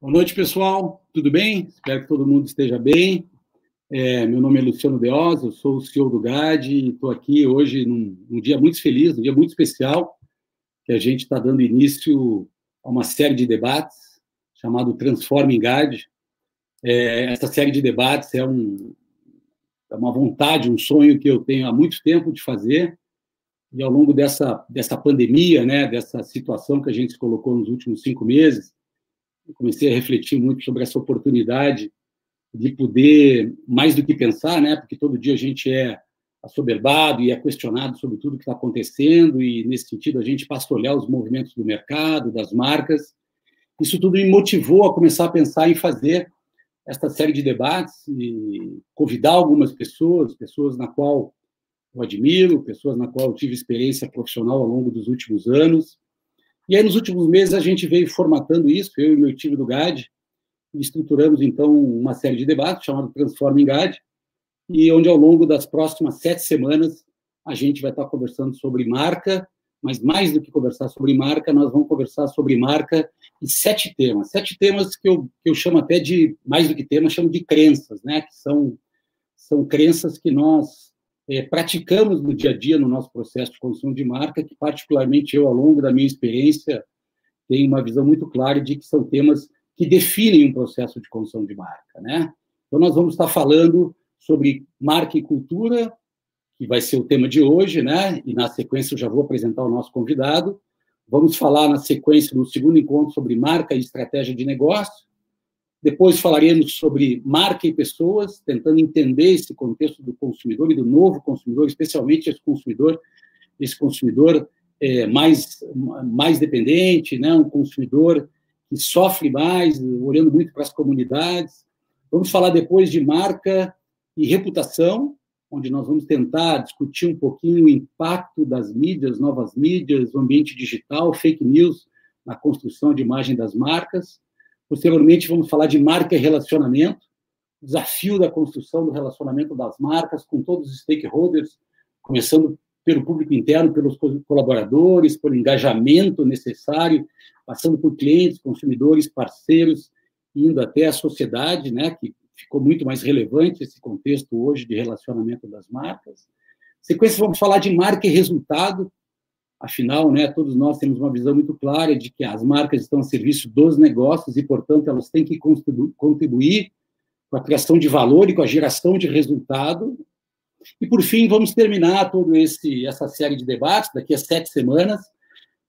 Boa noite, pessoal. Tudo bem? Espero que todo mundo esteja bem. É, meu nome é Luciano Deosa, eu sou o CEO do GAD e estou aqui hoje num, num, dia muito feliz, um dia muito especial, que a gente está dando início a uma série de debates chamado Transforming GAD. É, essa série de debates é, um, é uma vontade, um sonho que eu tenho há muito tempo de fazer e ao longo dessa, dessa pandemia, né, dessa situação que a gente se colocou nos últimos cinco meses, comecei a refletir muito sobre essa oportunidade de poder, mais do que pensar, né, porque todo dia a gente é assoberbado e é questionado sobre tudo que está acontecendo, e nesse sentido a gente passa a olhar os movimentos do mercado, das marcas. Isso tudo me motivou a começar a pensar em fazer esta série de debates e convidar algumas pessoas, pessoas na qual eu admiro, pessoas na qual eu tive experiência profissional ao longo dos últimos anos, e aí, nos últimos meses, a gente veio formatando isso, eu e meu time do GAD, estruturamos, então, uma série de debates chamado Transforming GAD, e onde, ao longo das próximas sete semanas, a gente vai estar conversando sobre marca, mas mais do que conversar sobre marca, nós vamos conversar sobre marca e sete temas. Sete temas que eu, que eu chamo até de, mais do que temas, chamo de crenças, né? que são, são crenças que nós é, praticamos no dia a dia no nosso processo de construção de marca, que particularmente eu, ao longo da minha experiência, tenho uma visão muito clara de que são temas que definem um processo de construção de marca, né? Então, nós vamos estar falando sobre marca e cultura, que vai ser o tema de hoje, né? E na sequência eu já vou apresentar o nosso convidado. Vamos falar na sequência, no segundo encontro, sobre marca e estratégia de negócio. Depois falaremos sobre marca e pessoas, tentando entender esse contexto do consumidor e do novo consumidor, especialmente esse consumidor, esse consumidor é, mais mais dependente, né, um consumidor que sofre mais, olhando muito para as comunidades. Vamos falar depois de marca e reputação, onde nós vamos tentar discutir um pouquinho o impacto das mídias, novas mídias, o ambiente digital, fake news na construção de imagem das marcas. Posteriormente, vamos falar de marca e relacionamento, desafio da construção do relacionamento das marcas com todos os stakeholders, começando pelo público interno, pelos colaboradores, pelo engajamento necessário, passando por clientes, consumidores, parceiros, indo até a sociedade, né, que ficou muito mais relevante esse contexto hoje de relacionamento das marcas. Sequência, vamos falar de marca e resultado, Afinal, né, todos nós temos uma visão muito clara de que as marcas estão a serviço dos negócios e, portanto, elas têm que contribuir com a criação de valor e com a geração de resultado. E, por fim, vamos terminar toda essa série de debates, daqui a sete semanas,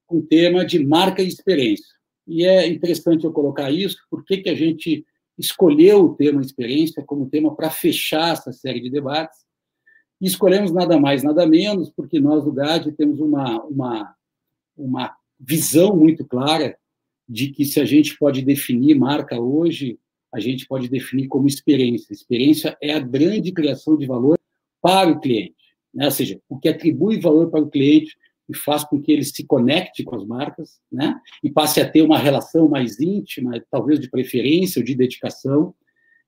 com o tema de marca e experiência. E é interessante eu colocar isso, porque que a gente escolheu o tema experiência como tema para fechar essa série de debates, e escolhemos nada mais, nada menos, porque nós do GAD temos uma, uma, uma visão muito clara de que se a gente pode definir marca hoje, a gente pode definir como experiência. Experiência é a grande criação de valor para o cliente, né? ou seja, o que atribui valor para o cliente e faz com que ele se conecte com as marcas, né? E passe a ter uma relação mais íntima, talvez de preferência ou de dedicação,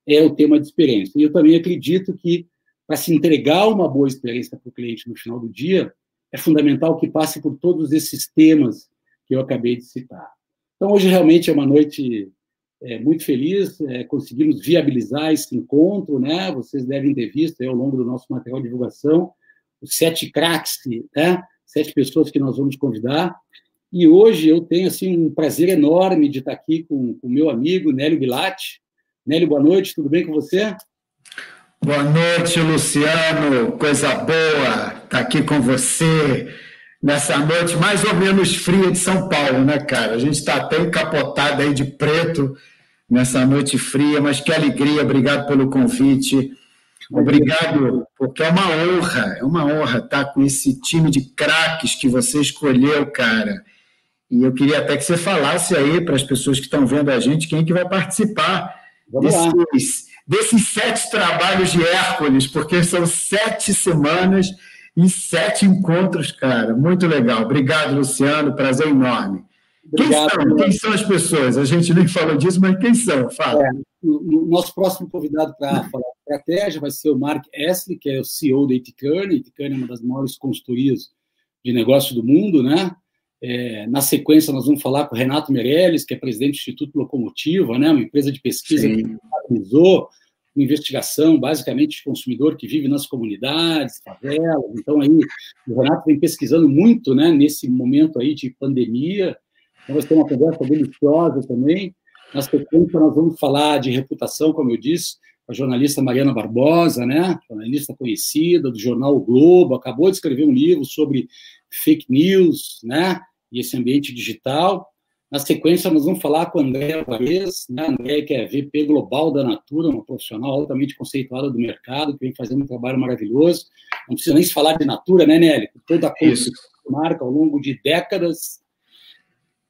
é o tema de experiência. E eu também acredito que para se entregar uma boa experiência para o cliente no final do dia, é fundamental que passe por todos esses temas que eu acabei de citar. Então, hoje realmente é uma noite é, muito feliz, é, conseguimos viabilizar esse encontro, né? Vocês devem ter visto ao longo do nosso material de divulgação os sete craques, né? Sete pessoas que nós vamos convidar. E hoje eu tenho assim um prazer enorme de estar aqui com o meu amigo Nélio Bilatti. Nélio, boa noite, tudo bem com você? Boa noite, Luciano. Coisa boa estar tá aqui com você nessa noite mais ou menos fria de São Paulo, né, cara? A gente está até encapotado aí de preto nessa noite fria, mas que alegria. Obrigado pelo convite. Obrigado, porque é uma honra, é uma honra estar com esse time de craques que você escolheu, cara. E eu queria até que você falasse aí para as pessoas que estão vendo a gente quem é que vai participar Vamos desses, desses sete trabalhos de Hércules, porque são sete semanas e sete encontros, cara. Muito legal. Obrigado, Luciano. Prazer enorme. Obrigado, quem são? Quem são as pessoas? A gente nem falou disso, mas quem são? Fala. É, o nosso próximo convidado para falar de estratégia vai ser o Mark Essley, que é o CEO da Eticane. Eticane é uma das maiores consultorias de negócio do mundo, né? É, na sequência, nós vamos falar com o Renato Meirelles, que é presidente do Instituto Locomotiva, né, uma empresa de pesquisa Sim. que realizou uma investigação, basicamente, de consumidor que vive nas comunidades, favelas. Então, aí, o Renato vem pesquisando muito né, nesse momento aí de pandemia. Então, vai ter uma conversa deliciosa também. Na sequência, nós vamos falar de reputação, como eu disse, a jornalista Mariana Barbosa, né, jornalista conhecida do jornal o Globo, acabou de escrever um livro sobre fake news, né, e esse ambiente digital. Na sequência, nós vamos falar com a Andréa né? Andréa, que é VP Global da Natura, uma profissional altamente conceituada do mercado, que vem fazendo um trabalho maravilhoso. Não precisa nem se falar de Natura, né, Nelly? Toda a marca ao longo de décadas.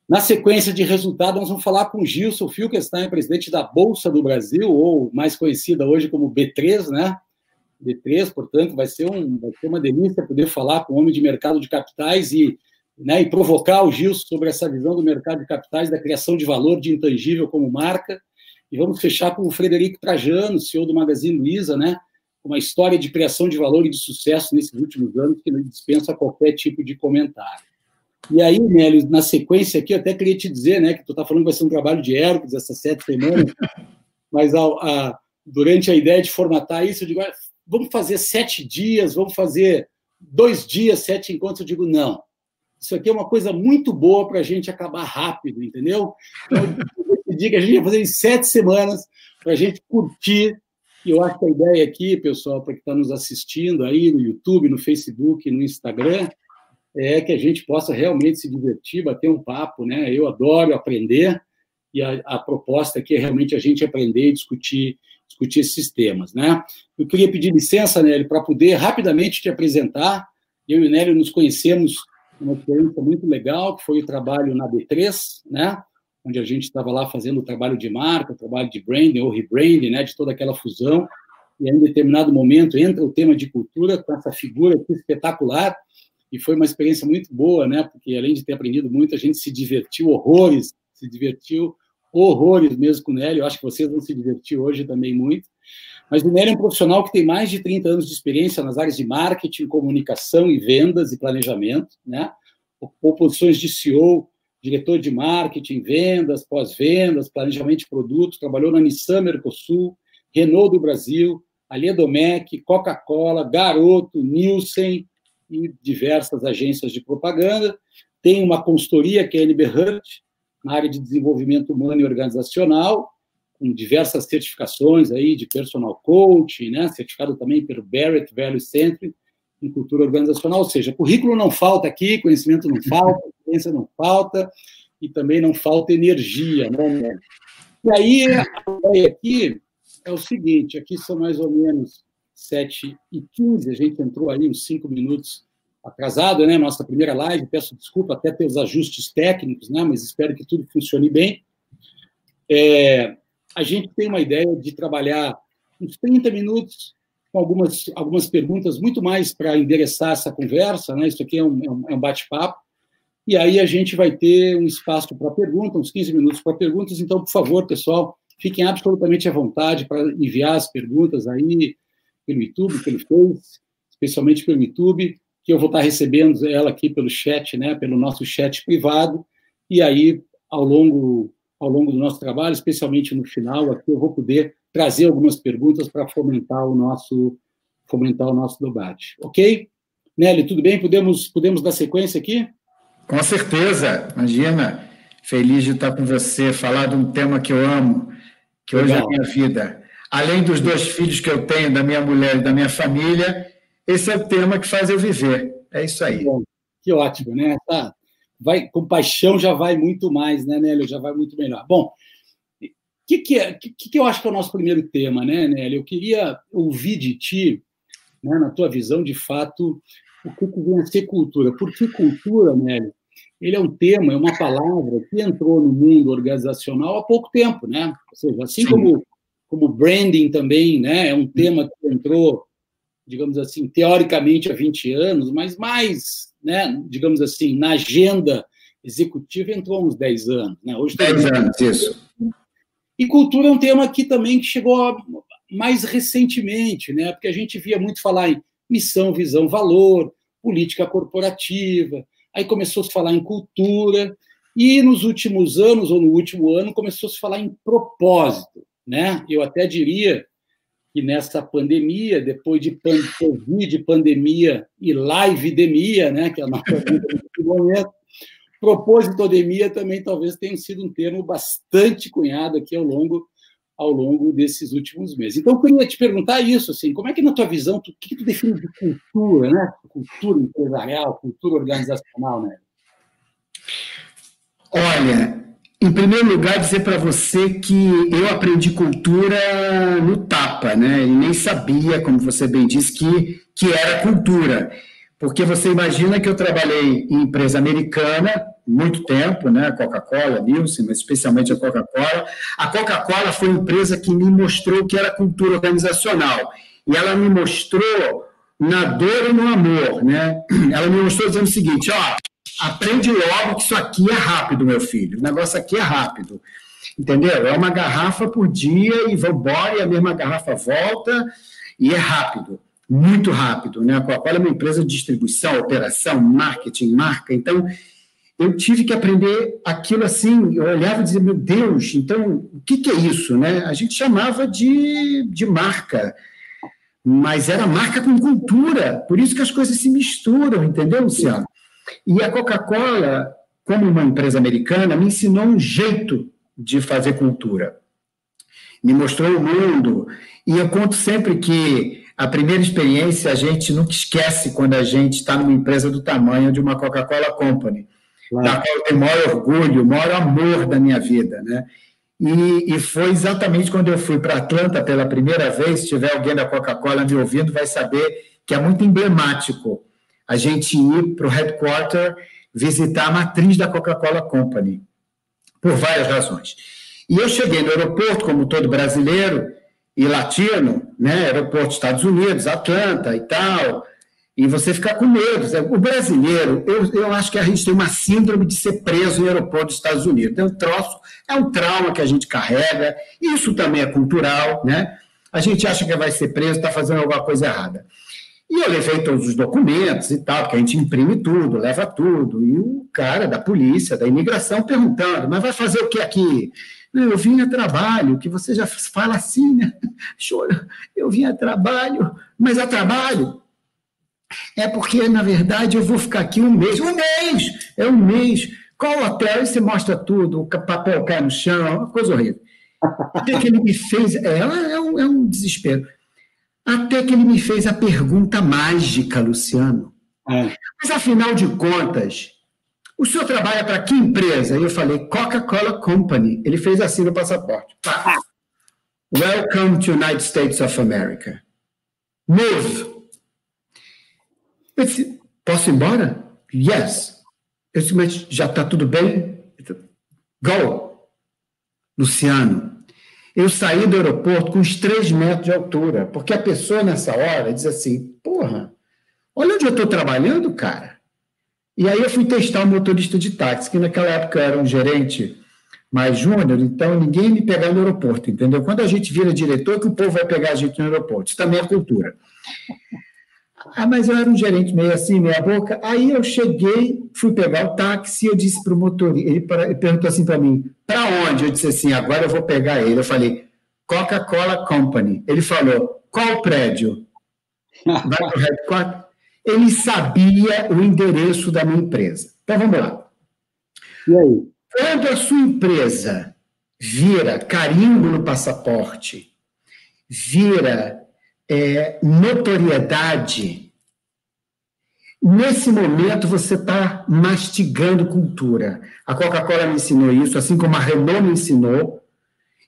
Na sequência de resultado, nós vamos falar com Gilson Filkenstein, presidente da Bolsa do Brasil, ou mais conhecida hoje como B3, né? B3, portanto, vai ser, um, vai ser uma delícia poder falar com o homem de mercado de capitais e né, e provocar o Gilson sobre essa visão do mercado de capitais, da criação de valor de intangível como marca. E vamos fechar com o Frederico Trajano, CEO do Magazine Luiza, né, uma história de criação de valor e de sucesso nesses últimos anos que não dispensa qualquer tipo de comentário. E aí, Nélio, na sequência aqui, eu até queria te dizer, né, que tu está falando que vai ser um trabalho de Hércules essas sete semanas, mas a, a, durante a ideia de formatar isso, eu digo, ah, vamos fazer sete dias, vamos fazer dois dias, sete encontros, eu digo, não isso aqui é uma coisa muito boa para a gente acabar rápido, entendeu? Então, eu decidi que a gente ia fazer em sete semanas para a gente curtir. E eu acho que a ideia aqui, pessoal, para que está nos assistindo aí no YouTube, no Facebook, no Instagram, é que a gente possa realmente se divertir, bater um papo, né? Eu adoro aprender e a, a proposta aqui é realmente a gente aprender e discutir discutir esses temas, né? Eu queria pedir licença, Nélio, para poder rapidamente te apresentar. Eu e o Nélio nos conhecemos uma experiência muito legal, que foi o trabalho na B3, né? onde a gente estava lá fazendo o trabalho de marca, o trabalho de branding ou rebranding, né? de toda aquela fusão, e em determinado momento entra o tema de cultura com essa figura aqui espetacular, e foi uma experiência muito boa, né? porque além de ter aprendido muito, a gente se divertiu horrores, se divertiu horrores mesmo com o Nélio, eu acho que vocês vão se divertir hoje também muito, mas o Nélio é um profissional que tem mais de 30 anos de experiência nas áreas de marketing, comunicação e vendas e planejamento, né? Ocupou posições de CEO, diretor de marketing, vendas, pós-vendas, planejamento de produtos, trabalhou na Nissan Mercosul, Renault do Brasil, Alê Domecq, Coca-Cola, Garoto, Nielsen e diversas agências de propaganda. Tem uma consultoria que é a NB Hurt, na área de desenvolvimento humano e organizacional, com diversas certificações aí de personal coach, né, certificado também pelo Barrett Value Center em cultura organizacional, ou seja, currículo não falta aqui, conhecimento não falta, experiência não falta e também não falta energia, né? E aí a ideia aqui é o seguinte, aqui são mais ou menos 7 e 15, a gente entrou aí uns 5 minutos atrasado, né, nossa primeira live, peço desculpa até pelos ajustes técnicos, né, mas espero que tudo funcione bem. É, a gente tem uma ideia de trabalhar uns 30 minutos com algumas, algumas perguntas muito mais para endereçar essa conversa, né? Isso aqui é um, é um é bate-papo. E aí a gente vai ter um espaço para perguntas, uns 15 minutos para perguntas. Então, por favor, pessoal, fiquem absolutamente à vontade para enviar as perguntas aí pelo YouTube, pelo Face, especialmente pelo YouTube, que eu vou estar recebendo ela aqui pelo chat, né? Pelo nosso chat privado. E aí, ao longo ao longo do nosso trabalho, especialmente no final, aqui eu vou poder trazer algumas perguntas para fomentar o nosso fomentar o nosso debate. OK? Nelly, tudo bem? Podemos podemos dar sequência aqui? Com certeza. Imagina, feliz de estar com você, falar de um tema que eu amo, que hoje Legal. é a minha vida. Além dos dois filhos que eu tenho, da minha mulher e da minha família, esse é o tema que faz eu viver. É isso aí. Bom, que ótimo, né? Tá, vai com paixão já vai muito mais, né, Nélio? Já vai muito melhor. Bom, o que, que, é, que, que eu acho que é o nosso primeiro tema, né, Nélio? Eu queria ouvir de ti, né, na tua visão, de fato, o que, que vem a ser cultura. Por que cultura, Nélio? Ele é um tema, é uma palavra que entrou no mundo organizacional há pouco tempo, né? Ou seja, assim como, como branding também, né? É um tema que entrou, digamos assim, teoricamente há 20 anos, mas mais né, digamos assim, na agenda executiva entrou há uns 10 anos. Né? Hoje 10 anos, isso. E cultura é um tema que também que chegou mais recentemente, né? porque a gente via muito falar em missão, visão, valor, política corporativa, aí começou a se falar em cultura, e nos últimos anos, ou no último ano, começou a se falar em propósito. Né? Eu até diria que nessa pandemia, depois de Covid, pandemia e live-demia, né, que é a nossa vida nesse momento, propositodemia também talvez tenha sido um termo bastante cunhado aqui ao longo ao longo desses últimos meses. Então, eu queria te perguntar isso, assim, como é que na tua visão, o que tu define de cultura, né? Cultura empresarial, cultura organizacional, né? Olha, em primeiro lugar, dizer para você que eu aprendi cultura no tapa, né? E nem sabia, como você bem disse, que, que era cultura. Porque você imagina que eu trabalhei em empresa americana muito tempo, né? Coca-Cola, Nielsen, mas especialmente a Coca-Cola. A Coca-Cola foi a empresa que me mostrou que era cultura organizacional. E ela me mostrou na dor e no amor, né? Ela me mostrou dizendo o seguinte, ó, aprende logo que isso aqui é rápido, meu filho. O negócio aqui é rápido. Entendeu? É uma garrafa por dia e vão embora e a mesma garrafa volta e é rápido, muito rápido. Né? A Coca-Cola é uma empresa de distribuição, operação, marketing, marca. Então, eu tive que aprender aquilo assim. Eu olhava e dizia, meu Deus, então, o que, que é isso? Né? A gente chamava de, de marca mas era marca com cultura, por isso que as coisas se misturam, entendeu, Luciano? E a Coca-Cola, como uma empresa americana, me ensinou um jeito de fazer cultura. Me mostrou o mundo. E eu conto sempre que a primeira experiência a gente nunca esquece quando a gente está numa empresa do tamanho de uma Coca-Cola Company, claro. da qual eu tenho maior orgulho, maior amor da minha vida. Né? E, e foi exatamente quando eu fui para Atlanta pela primeira vez. Se tiver alguém da Coca-Cola me ouvindo, vai saber que é muito emblemático a gente ir para o headquarter visitar a matriz da Coca-Cola Company, por várias razões. E eu cheguei no aeroporto, como todo brasileiro e latino, né, aeroporto dos Estados Unidos, Atlanta e tal, e você fica com medo. O brasileiro, eu, eu acho que a gente tem uma síndrome de ser preso em aeroporto dos Estados Unidos. É um troço, é um trauma que a gente carrega, isso também é cultural, né? A gente acha que vai ser preso, está fazendo alguma coisa errada. E eu levei todos os documentos e tal, porque a gente imprime tudo, leva tudo. E o cara da polícia, da imigração, perguntando: mas vai fazer o que aqui? Eu vim a trabalho, que você já fala assim, né? Chora, eu vim a trabalho, mas a trabalho. É porque, na verdade, eu vou ficar aqui um mês. Um mês! É um mês. Qual hotel? E você mostra tudo, o papel cai no chão, uma coisa horrível. Até que ele me fez. É, é, um, é um desespero. Até que ele me fez a pergunta mágica, Luciano. É. Mas, afinal de contas, o senhor trabalha para que empresa? E eu falei, Coca-Cola Company. Ele fez assim no passaporte. Welcome to United States of America. Move. Eu disse, posso ir embora? Yes. Eu disse, mas já está tudo bem? Go. Luciano, eu saí do aeroporto com uns 3 metros de altura, porque a pessoa nessa hora diz assim: porra, olha onde eu estou trabalhando, cara. E aí eu fui testar o motorista de táxi, que naquela época era um gerente mais júnior, então ninguém me pegava no aeroporto, entendeu? Quando a gente vira diretor, que o povo vai pegar a gente no aeroporto. Isso também é cultura. Ah, mas eu era um gerente meio assim, meia boca. Aí eu cheguei, fui pegar o táxi, eu disse para o motorista, ele, ele perguntou assim para mim, para onde? Eu disse assim, agora eu vou pegar ele. Eu falei, Coca-Cola Company. Ele falou, qual prédio? Vai para o headquarter? Ele sabia o endereço da minha empresa. Então vamos lá. E aí? Quando a sua empresa vira carimbo no passaporte, vira é, notoriedade, nesse momento você está mastigando cultura. A Coca-Cola me ensinou isso, assim como a Renault me ensinou.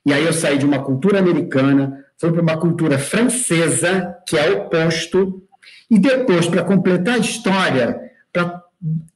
E aí eu saí de uma cultura americana, fui para uma cultura francesa, que é o oposto, e depois, para completar a história, para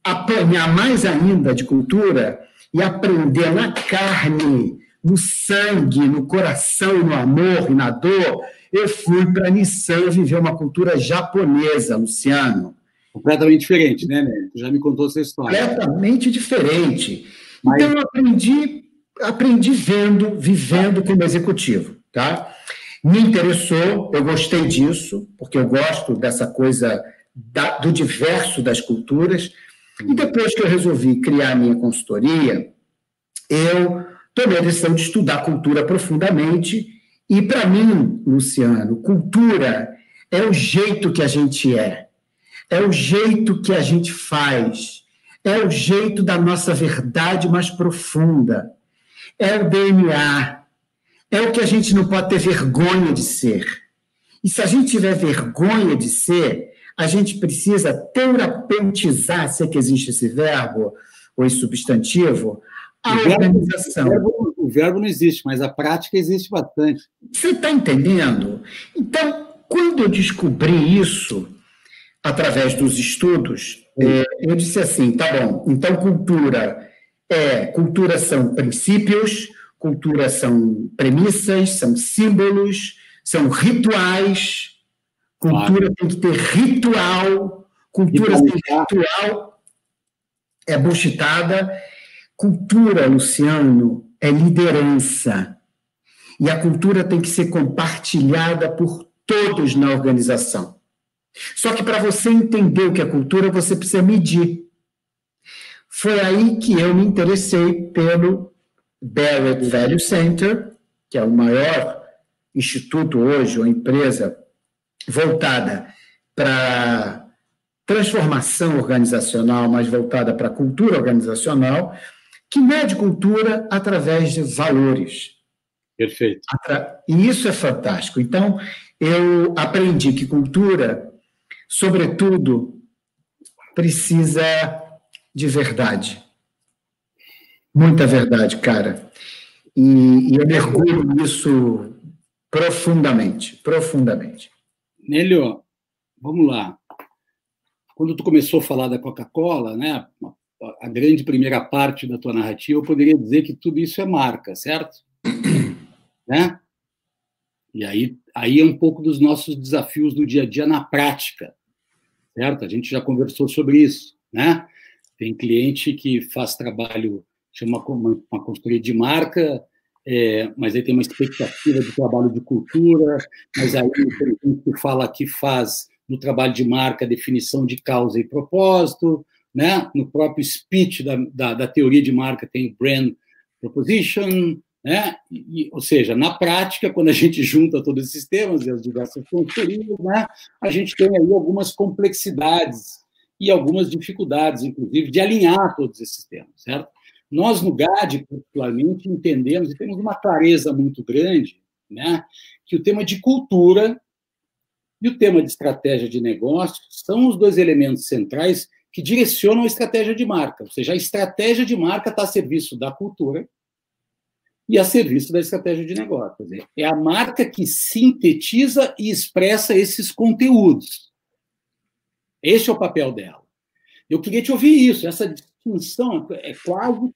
apanhar mais ainda de cultura e aprender na carne, no sangue, no coração, no amor e na dor, eu fui para a Nissan viver uma cultura japonesa, Luciano. Completamente diferente, né, Né? Já me contou essa história. Completamente diferente. Mas... Então, eu aprendi, aprendi vendo, vivendo como executivo, tá? Me interessou, eu gostei disso, porque eu gosto dessa coisa da, do diverso das culturas. E depois que eu resolvi criar a minha consultoria, eu tomei a decisão de estudar cultura profundamente. E para mim, Luciano, cultura é o jeito que a gente é, é o jeito que a gente faz, é o jeito da nossa verdade mais profunda, é o DNA, é o que a gente não pode ter vergonha de ser. E se a gente tiver vergonha de ser, a gente precisa terapeutizar, se é que existe esse verbo, ou esse substantivo, a organização. O, verbo, não existe, mas a prática existe bastante. Você está entendendo? Então, quando eu descobri isso, através dos estudos, é, eu disse assim: tá bom, então cultura é cultura são princípios, cultura são premissas, são símbolos, são rituais. Cultura claro. tem que ter ritual, cultura sem ritual é buchitada. Cultura, Luciano, é liderança. E a cultura tem que ser compartilhada por todos na organização. Só que para você entender o que é cultura, você precisa medir. Foi aí que eu me interessei pelo Barrett Value Center, que é o maior instituto hoje, ou empresa voltada para transformação organizacional, mas voltada para a cultura organizacional, que mede cultura através de valores. Perfeito. E isso é fantástico. Então, eu aprendi que cultura, sobretudo, precisa de verdade. Muita verdade, cara. E, e eu mergulho nisso profundamente, profundamente. Nélio, vamos lá. Quando tu começou a falar da Coca-Cola, né, a grande primeira parte da tua narrativa, eu poderia dizer que tudo isso é marca, certo? né? E aí, aí é um pouco dos nossos desafios do dia a dia na prática, certo? A gente já conversou sobre isso, né? Tem cliente que faz trabalho, chama uma, uma consultoria de marca, é, mas aí tem uma expectativa de trabalho de cultura, mas aí tem que fala que faz no trabalho de marca definição de causa e propósito, né? No próprio speech da, da, da teoria de marca tem brand proposition, né? E, ou seja, na prática, quando a gente junta todos esses temas e as diversas consultorias, né, a gente tem aí algumas complexidades e algumas dificuldades, inclusive, de alinhar todos esses temas, certo? Nós, no GAD, particularmente, entendemos e temos uma clareza muito grande né, que o tema de cultura e o tema de estratégia de negócio são os dois elementos centrais que direcionam a estratégia de marca. Ou seja, a estratégia de marca está a serviço da cultura e a serviço da estratégia de negócio. Dizer, é a marca que sintetiza e expressa esses conteúdos. Esse é o papel dela. Eu queria te ouvir isso, essa distinção é quase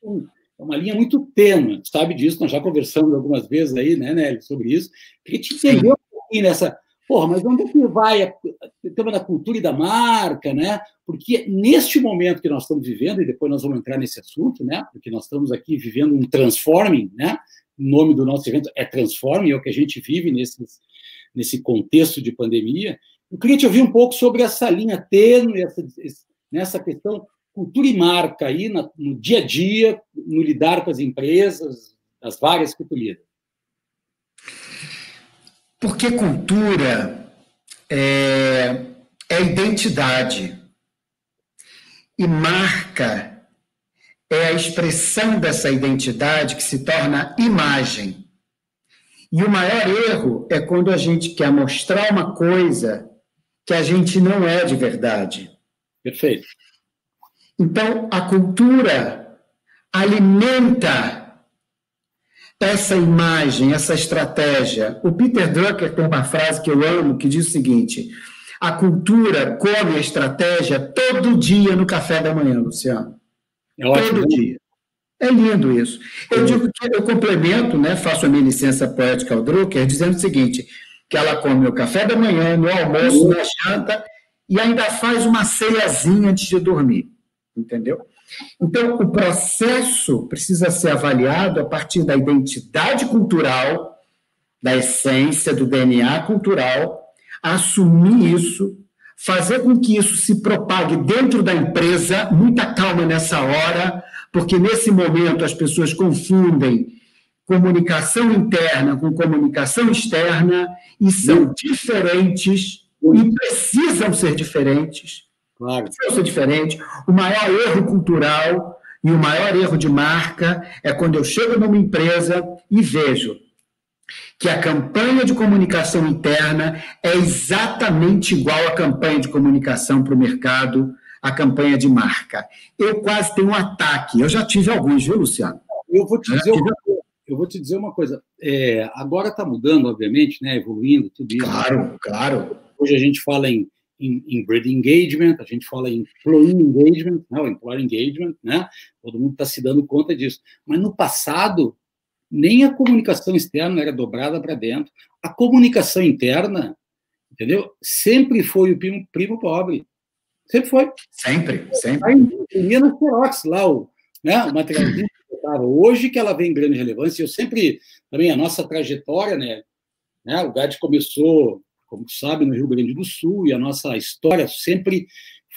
é uma linha muito tênue, sabe disso, nós já conversamos algumas vezes aí, né, Nelly, sobre isso. Queria te entender um pouquinho nessa. Porra, mas onde é que vai o tema da cultura e da marca, né? Porque neste momento que nós estamos vivendo, e depois nós vamos entrar nesse assunto, né? Porque nós estamos aqui vivendo um transforming, né? O nome do nosso evento é Transforming, é o que a gente vive nesse, nesse contexto de pandemia. Eu queria te ouvir um pouco sobre essa linha tênue, essa, nessa questão cultura e marca aí no dia a dia, no lidar com as empresas, as várias que tu lida. Porque cultura é, é identidade. E marca é a expressão dessa identidade que se torna imagem. E o maior erro é quando a gente quer mostrar uma coisa que a gente não é de verdade. Perfeito. Então, a cultura alimenta essa imagem, essa estratégia. O Peter Drucker tem uma frase que eu amo que diz o seguinte: a cultura come a estratégia todo dia no café da manhã, Luciano. É ótimo. Todo dia. É lindo isso. Eu digo que eu complemento, né, faço a minha licença poética ao Drucker, dizendo o seguinte: que ela come o café da manhã, no almoço, na janta, e ainda faz uma ceiazinha antes de dormir. Entendeu? Então, o processo precisa ser avaliado a partir da identidade cultural, da essência, do DNA cultural, assumir isso, fazer com que isso se propague dentro da empresa, muita calma nessa hora, porque nesse momento as pessoas confundem comunicação interna com comunicação externa e são diferentes e precisam ser diferentes. Claro. Precisam ser diferentes. O maior erro cultural e o maior erro de marca é quando eu chego numa empresa e vejo que a campanha de comunicação interna é exatamente igual à campanha de comunicação para o mercado, a campanha de marca. Eu quase tenho um ataque. Eu já tive alguns, viu, Luciano? Eu vou te dizer, uma, eu vou te dizer uma coisa. É, agora está mudando, obviamente, né, evoluindo tudo isso. Claro, claro. Hoje a gente fala em, em, em brand engagement, a gente fala em employee engagement, né, o employer engagement, né? Todo mundo está se dando conta disso. Mas no passado, nem a comunicação externa era dobrada para dentro. A comunicação interna, entendeu? Sempre foi o primo, primo pobre. Sempre foi. Sempre, sempre. Aí no Xerox lá, o, né, o materialzinho Hoje que ela vem em grande relevância, eu sempre, também a nossa trajetória, né, né o GAD começou, como sabe, no Rio Grande do Sul, e a nossa história sempre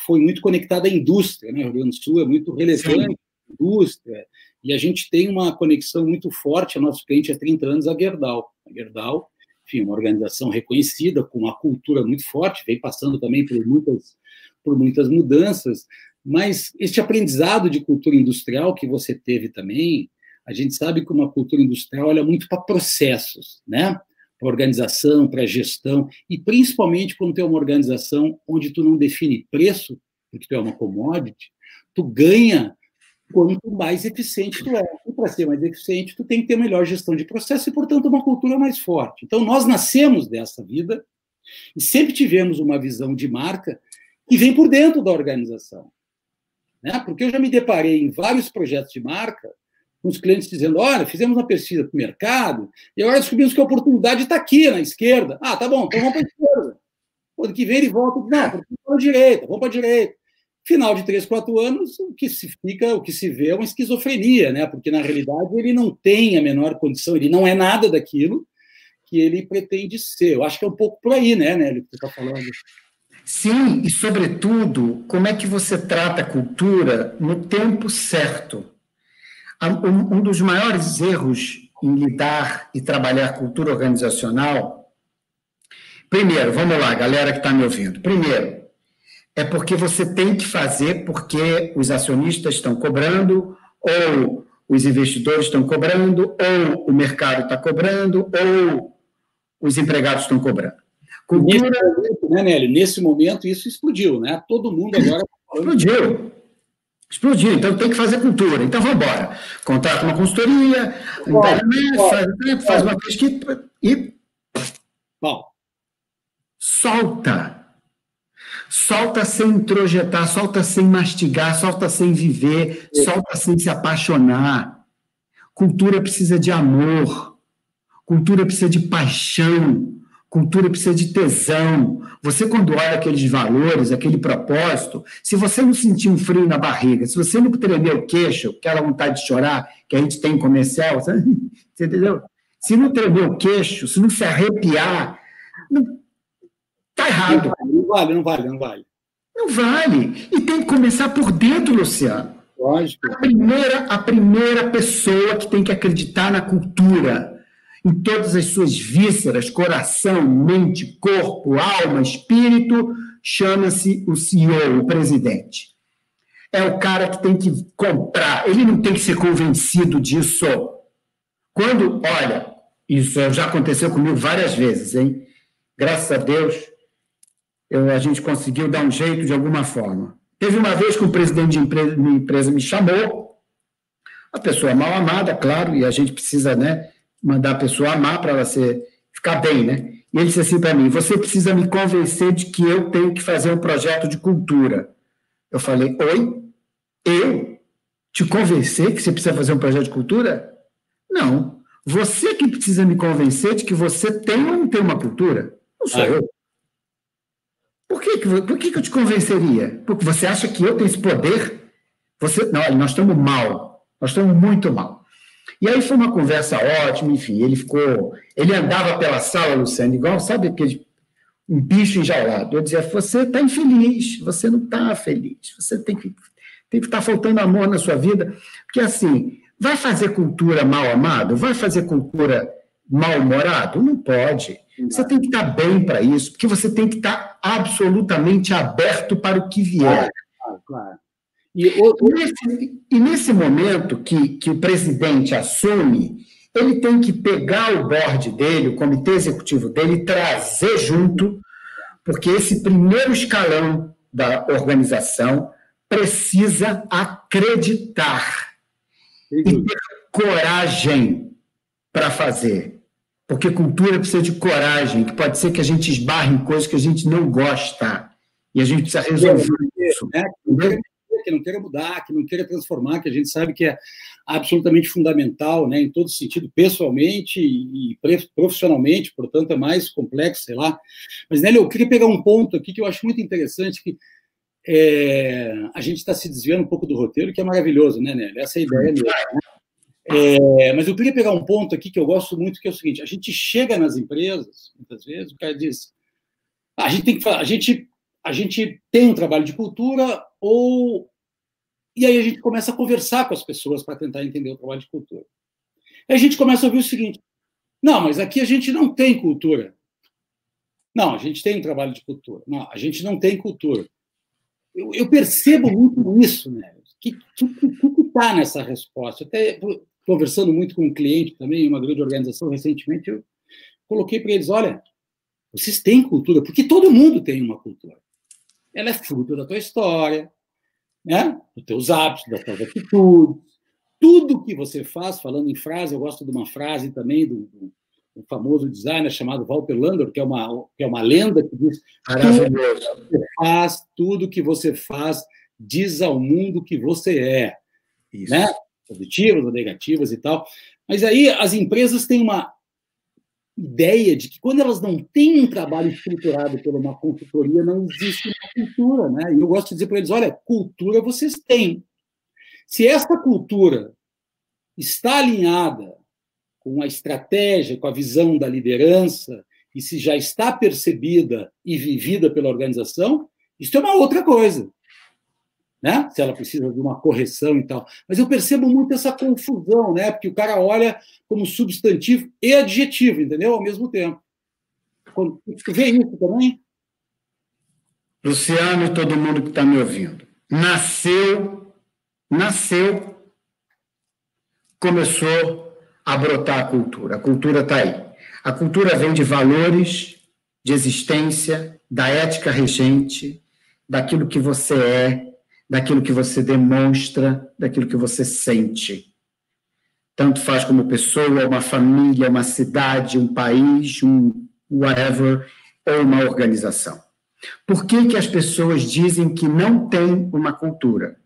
foi muito conectada à indústria, né, o Rio Grande do Sul é muito relevante, indústria, e a gente tem uma conexão muito forte, a nosso cliente há 30 anos, a Gerdau. A Gerdau, enfim, uma organização reconhecida, com uma cultura muito forte, vem passando também por muitas, por muitas mudanças, mas este aprendizado de cultura industrial que você teve também, a gente sabe que uma cultura industrial olha muito para processos, né? Para organização, para gestão, e principalmente quando tem uma organização onde tu não define preço, porque tu é uma commodity, tu ganha quanto mais eficiente tu é. E para ser mais eficiente, tu tem que ter melhor gestão de processo e, portanto, uma cultura mais forte. Então, nós nascemos dessa vida e sempre tivemos uma visão de marca que vem por dentro da organização. Né? Porque eu já me deparei em vários projetos de marca com os clientes dizendo: olha, fizemos uma pesquisa para o mercado e agora descobrimos que a oportunidade está aqui na esquerda. Ah, tá bom, então vamos para a esquerda. Quando que vem ele volta, não, para a direita, vamos para a direita final de três, quatro anos, o que se fica, o que se vê é uma esquizofrenia, né? Porque na realidade ele não tem a menor condição, ele não é nada daquilo que ele pretende ser. Eu acho que é um pouco por aí, né, Nélio, que você está falando. Sim, e sobretudo, como é que você trata a cultura no tempo certo? Um dos maiores erros em lidar e trabalhar cultura organizacional. Primeiro, vamos lá, galera que está me ouvindo. Primeiro, é porque você tem que fazer porque os acionistas estão cobrando, ou os investidores estão cobrando, ou o mercado está cobrando, ou os empregados estão cobrando. Cultura... Nesse momento, né, Nélio? Nesse momento, isso explodiu, né? Todo mundo agora. Tá explodiu. Explodiu, então tem que fazer cultura. Então vamos embora. Contrata uma consultoria, faz, faz uma pesquisa e. Bom. Solta Solta sem introjetar, solta sem mastigar, solta sem viver, é. solta sem se apaixonar. Cultura precisa de amor, cultura precisa de paixão, cultura precisa de tesão. Você, quando olha aqueles valores, aquele propósito, se você não sentir um frio na barriga, se você não tremer o queixo, aquela vontade de chorar que a gente tem em comercial, você entendeu? Se não tremer o queixo, se não se arrepiar, não, Está errado. Não vale, não vale, não vale. Não vale. E tem que começar por dentro, Luciano. Lógico. A primeira, a primeira pessoa que tem que acreditar na cultura, em todas as suas vísceras, coração, mente, corpo, alma, espírito, chama-se o CEO, o presidente. É o cara que tem que comprar, ele não tem que ser convencido disso. Quando, olha, isso já aconteceu comigo várias vezes, hein? Graças a Deus, eu, a gente conseguiu dar um jeito de alguma forma. Teve uma vez que o presidente de empresa, minha empresa me chamou, a pessoa mal amada, claro, e a gente precisa né, mandar a pessoa amar para ela ser, ficar bem, né? E ele disse assim para mim: Você precisa me convencer de que eu tenho que fazer um projeto de cultura. Eu falei: Oi? Eu? Te convencer que você precisa fazer um projeto de cultura? Não. Você que precisa me convencer de que você tem ou não tem uma cultura. Não sou ah, eu. Por que, por que, que eu te convenceria? Porque você acha que eu tenho esse poder? Você, não, nós estamos mal. Nós estamos muito mal. E aí foi uma conversa ótima, enfim, ele ficou. Ele andava pela sala, Luciano, igual, sabe aquele. um bicho enjaulado. Eu dizia, você está infeliz, você não está feliz, você tem que tem que estar tá faltando amor na sua vida, porque assim, vai fazer cultura mal amado? Vai fazer cultura mal-humorado? Não pode. Você tem que estar tá bem para isso, porque você tem que estar tá absolutamente aberto para o que vier. Claro, claro. E, o. Nesse, e nesse momento que, que o presidente assume, ele tem que pegar o board dele, o comitê executivo dele, e trazer junto, porque esse primeiro escalão da organização precisa acreditar e ter coragem para fazer. Porque cultura precisa de coragem, que pode ser que a gente esbarre em coisas que a gente não gosta. E a gente precisa resolver isso. É, que não queira mudar, que não queira transformar, que a gente sabe que é absolutamente fundamental, né, em todo sentido, pessoalmente e profissionalmente, portanto é mais complexo, sei lá. Mas, Nélio, eu queria pegar um ponto aqui que eu acho muito interessante, que é, a gente está se desviando um pouco do roteiro, que é maravilhoso, né, Nélio? Essa é a ideia mesmo. Né? É, mas eu queria pegar um ponto aqui que eu gosto muito, que é o seguinte: a gente chega nas empresas, muitas vezes, o cara diz, ah, a gente tem que a gente a gente tem um trabalho de cultura ou e aí a gente começa a conversar com as pessoas para tentar entender o trabalho de cultura. E a gente começa a ouvir o seguinte: não, mas aqui a gente não tem cultura. Não, a gente tem um trabalho de cultura. Não, a gente não tem cultura. Eu, eu percebo muito isso, né? O que está nessa resposta? Até conversando muito com um cliente também, uma grande organização, recentemente, eu coloquei para eles: olha, vocês têm cultura, porque todo mundo tem uma cultura. Ela é fruto da tua história, né? dos teus hábitos, das tuas atitudes. Tudo que você faz, falando em frase, eu gosto de uma frase também do, do um famoso designer chamado Walter Landor, que é uma, que é uma lenda que diz: tudo que você faz, tudo que você faz diz ao mundo que você é. Isso. Né? Positivas ou negativas e tal. Mas aí as empresas têm uma ideia de que quando elas não têm um trabalho estruturado por uma consultoria, não existe uma cultura, né? E eu gosto de dizer para eles, olha, cultura vocês têm. Se essa cultura está alinhada com a estratégia, com a visão da liderança, e se já está percebida e vivida pela organização, isso é uma outra coisa né? Se ela precisa de uma correção e tal. Mas eu percebo muito essa confusão, né? Porque o cara olha como substantivo e adjetivo, entendeu? Ao mesmo tempo. Quando, tu vê isso também? Luciano e todo mundo que está me ouvindo. Nasceu, nasceu, começou a brotar a cultura. A cultura está aí. A cultura vem de valores, de existência, da ética regente, daquilo que você é, daquilo que você demonstra, daquilo que você sente. Tanto faz como pessoa, uma família, uma cidade, um país, um whatever, ou uma organização. Por que, que as pessoas dizem que não tem uma cultura?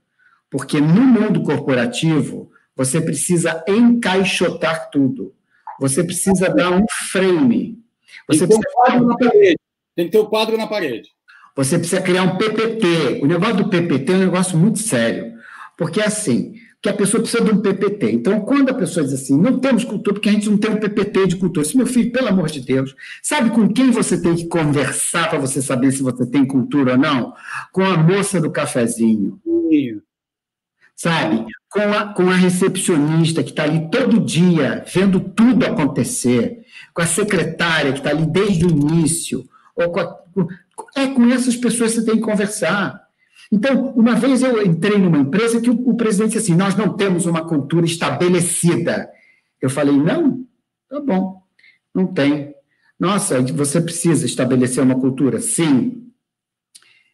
Porque no mundo corporativo, você precisa encaixotar tudo. Você precisa dar um frame. Você tem que ter um quadro na parede. Tem que ter o um quadro na parede. Você precisa criar um PPT. O negócio do PPT é um negócio muito sério, porque é assim, que a pessoa precisa de um PPT. Então, quando a pessoa diz assim, não temos cultura, porque a gente não tem um PPT de cultura. Se meu filho, pelo amor de Deus, sabe com quem você tem que conversar para você saber se você tem cultura ou não? Com a moça do cafezinho. Sabe? Com a, com a recepcionista que está ali todo dia, vendo tudo acontecer. Com a secretária que está ali desde o início. Ou com a, é com essas pessoas que você tem que conversar. Então, uma vez eu entrei numa empresa que o, o presidente disse assim: nós não temos uma cultura estabelecida. Eu falei: não, tá bom, não tem. Nossa, você precisa estabelecer uma cultura? Sim.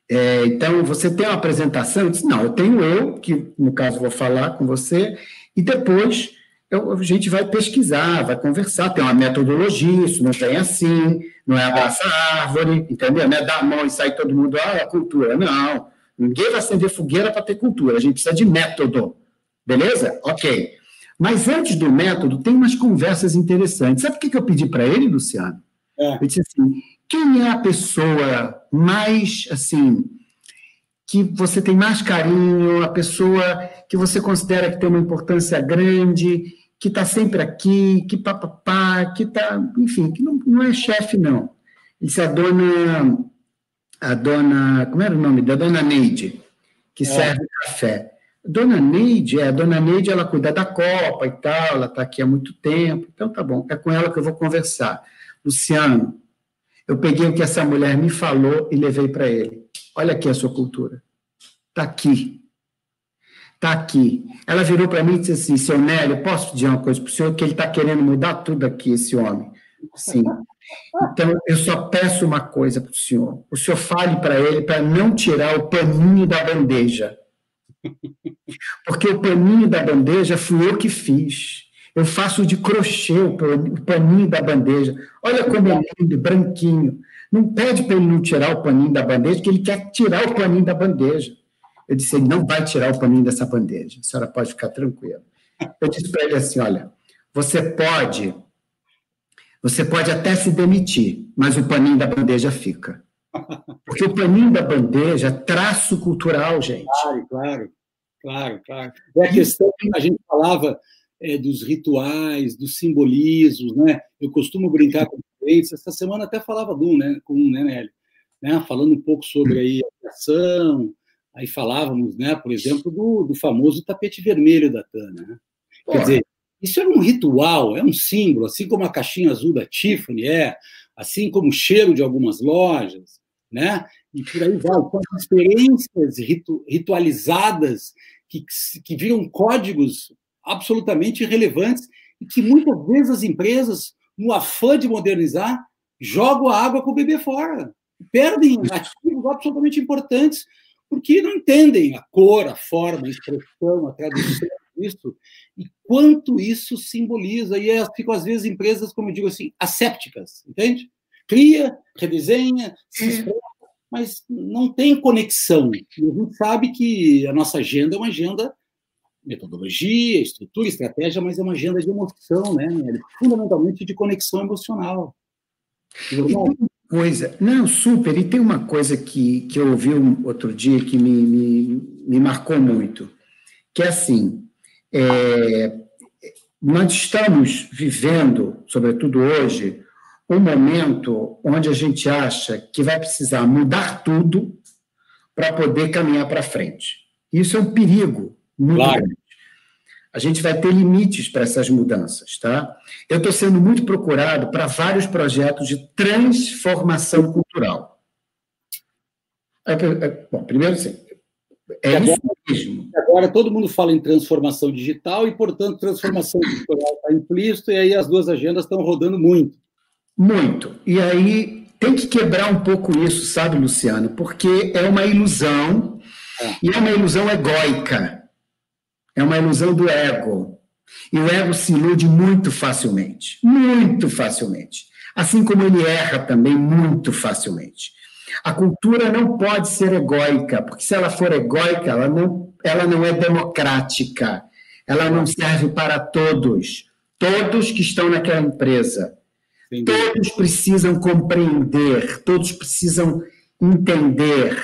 É, então, você tem uma apresentação? Eu disse: não, eu tenho eu, que no caso vou falar com você, e depois eu, a gente vai pesquisar, vai conversar, tem uma metodologia, isso não tem assim, não é abraçar a árvore, entendeu? Não é dar a mão e sair todo mundo, ah, é cultura. Não, ninguém vai acender fogueira para ter cultura, a gente precisa de método, beleza? Ok. Mas antes do método, tem umas conversas interessantes. Sabe o que eu pedi para ele, Luciano? É. Eu disse assim, quem é a pessoa mais, assim, que você tem mais carinho, a pessoa que você considera que tem uma importância grande, que está sempre aqui, que papapá, que está, enfim, que não, não é chefe, não. disse a dona, a dona, como era o nome da dona Neide, que é. serve café. Dona Neide, é, a dona Neide, ela cuida da Copa e tal, ela está aqui há muito tempo, então tá bom, é com ela que eu vou conversar. Luciano, eu peguei o que essa mulher me falou e levei para ele. Olha aqui a sua cultura. Está aqui. Está aqui. Ela virou para mim e disse assim: Seu Nélio, posso pedir uma coisa para o senhor? Que ele está querendo mudar tudo aqui, esse homem. Sim. Então, eu só peço uma coisa para o senhor. O senhor fale para ele para não tirar o paninho da bandeja. Porque o paninho da bandeja fui eu que fiz. Eu faço de crochê o paninho da bandeja. Olha como é lindo, branquinho. Não pede para ele não tirar o paninho da bandeja, que ele quer tirar o paninho da bandeja. Eu disse, ele não vai tirar o paninho dessa bandeja. A senhora pode ficar tranquila. Eu disse para ele assim, olha, você pode, você pode até se demitir, mas o paninho da bandeja fica. Porque o paninho da bandeja é traço cultural, gente. Claro, claro, claro, claro. É a questão que a gente falava é, dos rituais, dos simbolismos, né? Eu costumo brincar com clientes, essa semana até falava do né, com um, né, Nélio? Né, falando um pouco sobre aí a ação, aí falávamos, né, por exemplo, do, do famoso tapete vermelho da Tana, né? Quer dizer, isso é um ritual, é um símbolo, assim como a caixinha azul da Tiffany é, assim como o cheiro de algumas lojas, né? E por aí vai, são experiências ritu, ritualizadas que, que viram códigos absolutamente relevantes e que muitas vezes as empresas, no afã de modernizar, jogam a água com o bebê fora. Perdem ativos absolutamente importantes porque não entendem a cor, a forma, a expressão, a tradução disso e quanto isso simboliza. E é, ficam, às vezes, empresas, como eu digo assim, assépticas, entende? Cria, redesenha, se expressa, mas não tem conexão. E a gente sabe que a nossa agenda é uma agenda metodologia, estrutura, estratégia, mas é uma agenda de emoção, né? Fundamentalmente de conexão emocional. Coisa, não, super. E tem uma coisa que, que eu ouvi um outro dia que me, me, me marcou muito, que é assim, é, nós estamos vivendo, sobretudo hoje, um momento onde a gente acha que vai precisar mudar tudo para poder caminhar para frente. Isso é um perigo, muito claro. grande. A gente vai ter limites para essas mudanças, tá? Eu estou sendo muito procurado para vários projetos de transformação cultural. É, é, bom, primeiro, assim, é agora, isso mesmo. Agora todo mundo fala em transformação digital e, portanto, transformação cultural está implícito, e aí as duas agendas estão rodando muito. Muito. E aí tem que quebrar um pouco isso, sabe, Luciano? Porque é uma ilusão, é. e é uma ilusão egóica. É uma ilusão do ego. E o ego se ilude muito facilmente. Muito facilmente. Assim como ele erra também muito facilmente. A cultura não pode ser egóica, porque se ela for egóica, ela não, ela não é democrática. Ela não serve para todos. Todos que estão naquela empresa. Entendi. Todos precisam compreender, todos precisam entender.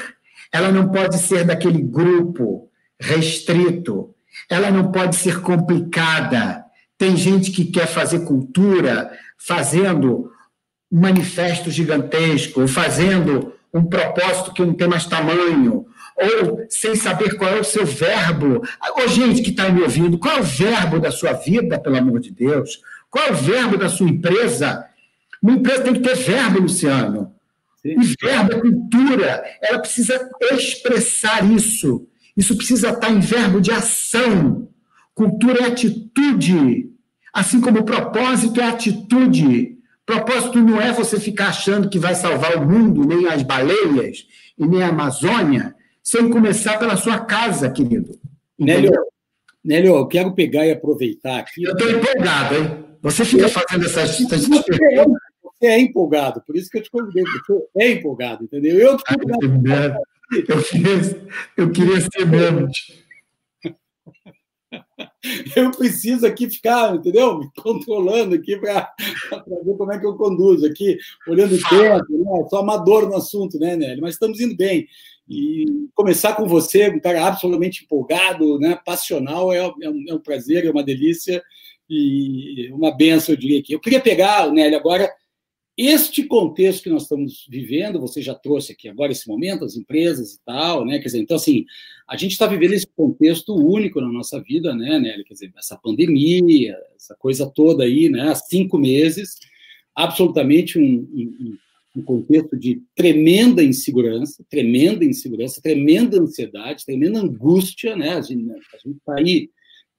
Ela não pode ser daquele grupo restrito ela não pode ser complicada. Tem gente que quer fazer cultura fazendo um manifesto gigantesco, fazendo um propósito que não tem mais tamanho, ou sem saber qual é o seu verbo. Ô, gente que está me ouvindo, qual é o verbo da sua vida, pelo amor de Deus? Qual é o verbo da sua empresa? Uma empresa tem que ter verbo, Luciano. Sim. E verbo é cultura. Ela precisa expressar isso. Isso precisa estar em verbo de ação. Cultura é atitude. Assim como propósito é atitude. Propósito não é você ficar achando que vai salvar o mundo, nem as baleias, e nem a Amazônia, sem começar pela sua casa, querido. Nélio, Nélio, eu quero pegar e aproveitar aqui. Eu estou empolgado, hein? Você fica fazendo essas perguntas. Você é empolgado, por isso que eu te convidei, você é empolgado, entendeu? Eu te convidei. Eu queria, eu queria ser menos. Eu preciso aqui ficar, entendeu? Me controlando aqui para ver como é que eu conduzo aqui, olhando o tempo, né? Sou amador no assunto, né, Nelly? Mas estamos indo bem. E começar com você, um cara absolutamente empolgado, né? passional, é, é, um, é um prazer, é uma delícia e uma benção, eu diria aqui. Eu queria pegar, Nelly, agora este contexto que nós estamos vivendo, você já trouxe aqui agora esse momento, as empresas e tal, né? Quer dizer, então, assim, a gente está vivendo esse contexto único na nossa vida, né, Nelly? Quer dizer, essa pandemia, essa coisa toda aí, né? Há cinco meses, absolutamente um, um, um contexto de tremenda insegurança, tremenda insegurança, tremenda ansiedade, tremenda angústia, né? A gente está aí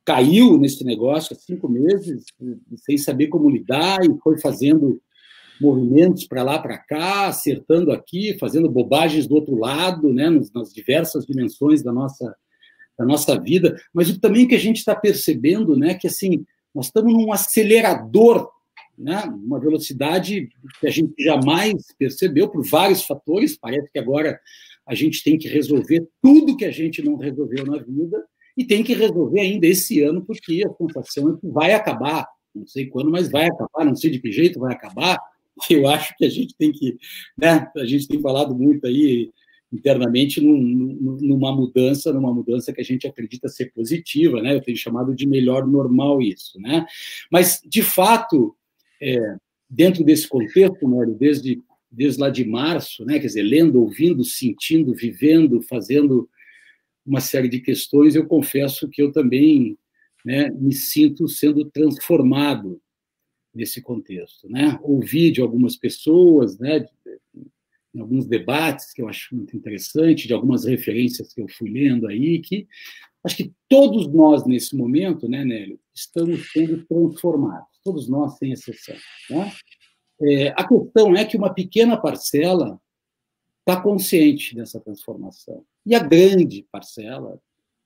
caiu nesse negócio há cinco meses, sem saber como lidar, e foi fazendo movimentos para lá, para cá, acertando aqui, fazendo bobagens do outro lado, né, nas diversas dimensões da nossa, da nossa vida, mas também que a gente está percebendo, né, que assim, nós estamos num acelerador, né, uma velocidade que a gente jamais percebeu por vários fatores, parece que agora a gente tem que resolver tudo que a gente não resolveu na vida, e tem que resolver ainda esse ano, porque a sensação é que vai acabar, não sei quando, mas vai acabar, não sei de que jeito vai acabar, eu acho que a gente tem que, né, a gente tem falado muito aí internamente num, numa mudança, numa mudança que a gente acredita ser positiva, né? Eu tenho chamado de melhor normal isso, né? Mas de fato, é, dentro desse contexto, Mário, desde desde lá de março, né? Quer dizer, lendo, ouvindo, sentindo, vivendo, fazendo uma série de questões, eu confesso que eu também né, me sinto sendo transformado nesse contexto, né? Ouvi de algumas pessoas, né, em alguns debates que eu acho muito interessante, de algumas referências que eu fui lendo aí, que acho que todos nós nesse momento, né, Nélio, estamos sendo transformados, todos nós sem exceção, né? É, a questão é que uma pequena parcela está consciente dessa transformação e a grande parcela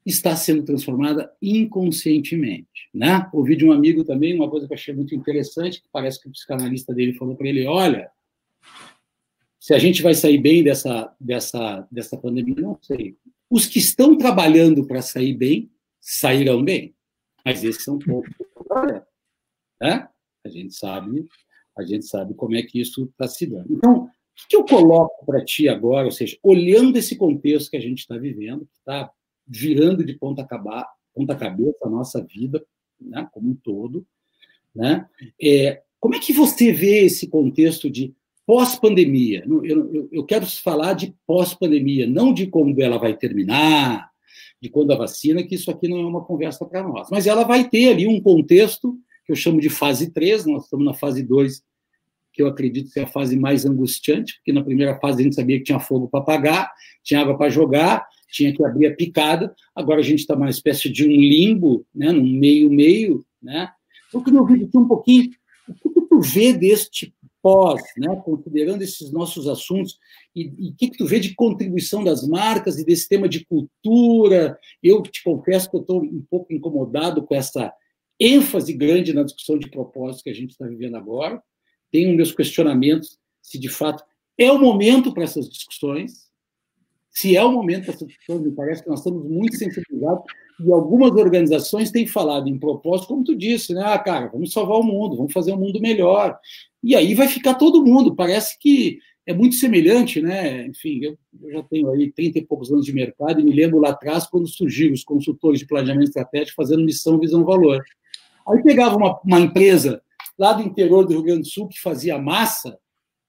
está sendo transformada inconscientemente. Né? Ouvi de um amigo também uma coisa que eu achei muito interessante, que parece que o psicanalista dele falou para ele, olha, se a gente vai sair bem dessa, dessa, dessa pandemia, não sei. Os que estão trabalhando para sair bem, sairão bem. Mas esses são poucos. Né? A gente sabe, a gente sabe como é que isso está se dando. Então, o que eu coloco para ti agora, ou seja, olhando esse contexto que a gente está vivendo, que está virando de ponta, ponta cabeça a nossa vida, né, como um todo. Né? É, como é que você vê esse contexto de pós-pandemia? Eu, eu, eu, quero falar de pós-pandemia, não de como ela vai terminar, de quando a vacina, que isso aqui não é uma conversa para nós. Mas ela vai ter ali um contexto que eu chamo de fase 3, nós estamos na fase 2, que eu acredito ser a fase mais angustiante, porque na primeira fase a gente sabia que tinha fogo para apagar, tinha água para jogar, tinha que abrir a picada, agora a gente está numa espécie de um limbo, né, num meio-meio, né? Eu queria ouvir aqui um pouquinho o que, que tu vê deste pós, né, considerando esses nossos assuntos, e o que, que tu vê de contribuição das marcas e desse tema de cultura? Eu te confesso que eu estou um pouco incomodado com essa ênfase grande na discussão de propósito que a gente está vivendo agora. Tenho meus questionamentos se de fato é o momento para essas discussões, se é o momento dessa discussão, me parece que nós estamos muito sensibilizados e algumas organizações têm falado em propósito, como tu disse, né? Ah, cara, vamos salvar o mundo, vamos fazer um mundo melhor. E aí vai ficar todo mundo. Parece que é muito semelhante, né? Enfim, eu, eu já tenho aí 30 e poucos anos de mercado e me lembro lá atrás quando surgiram os consultores de planejamento estratégico fazendo missão, visão, valor. Aí pegava uma, uma empresa lá do interior do Rio Grande do Sul que fazia massa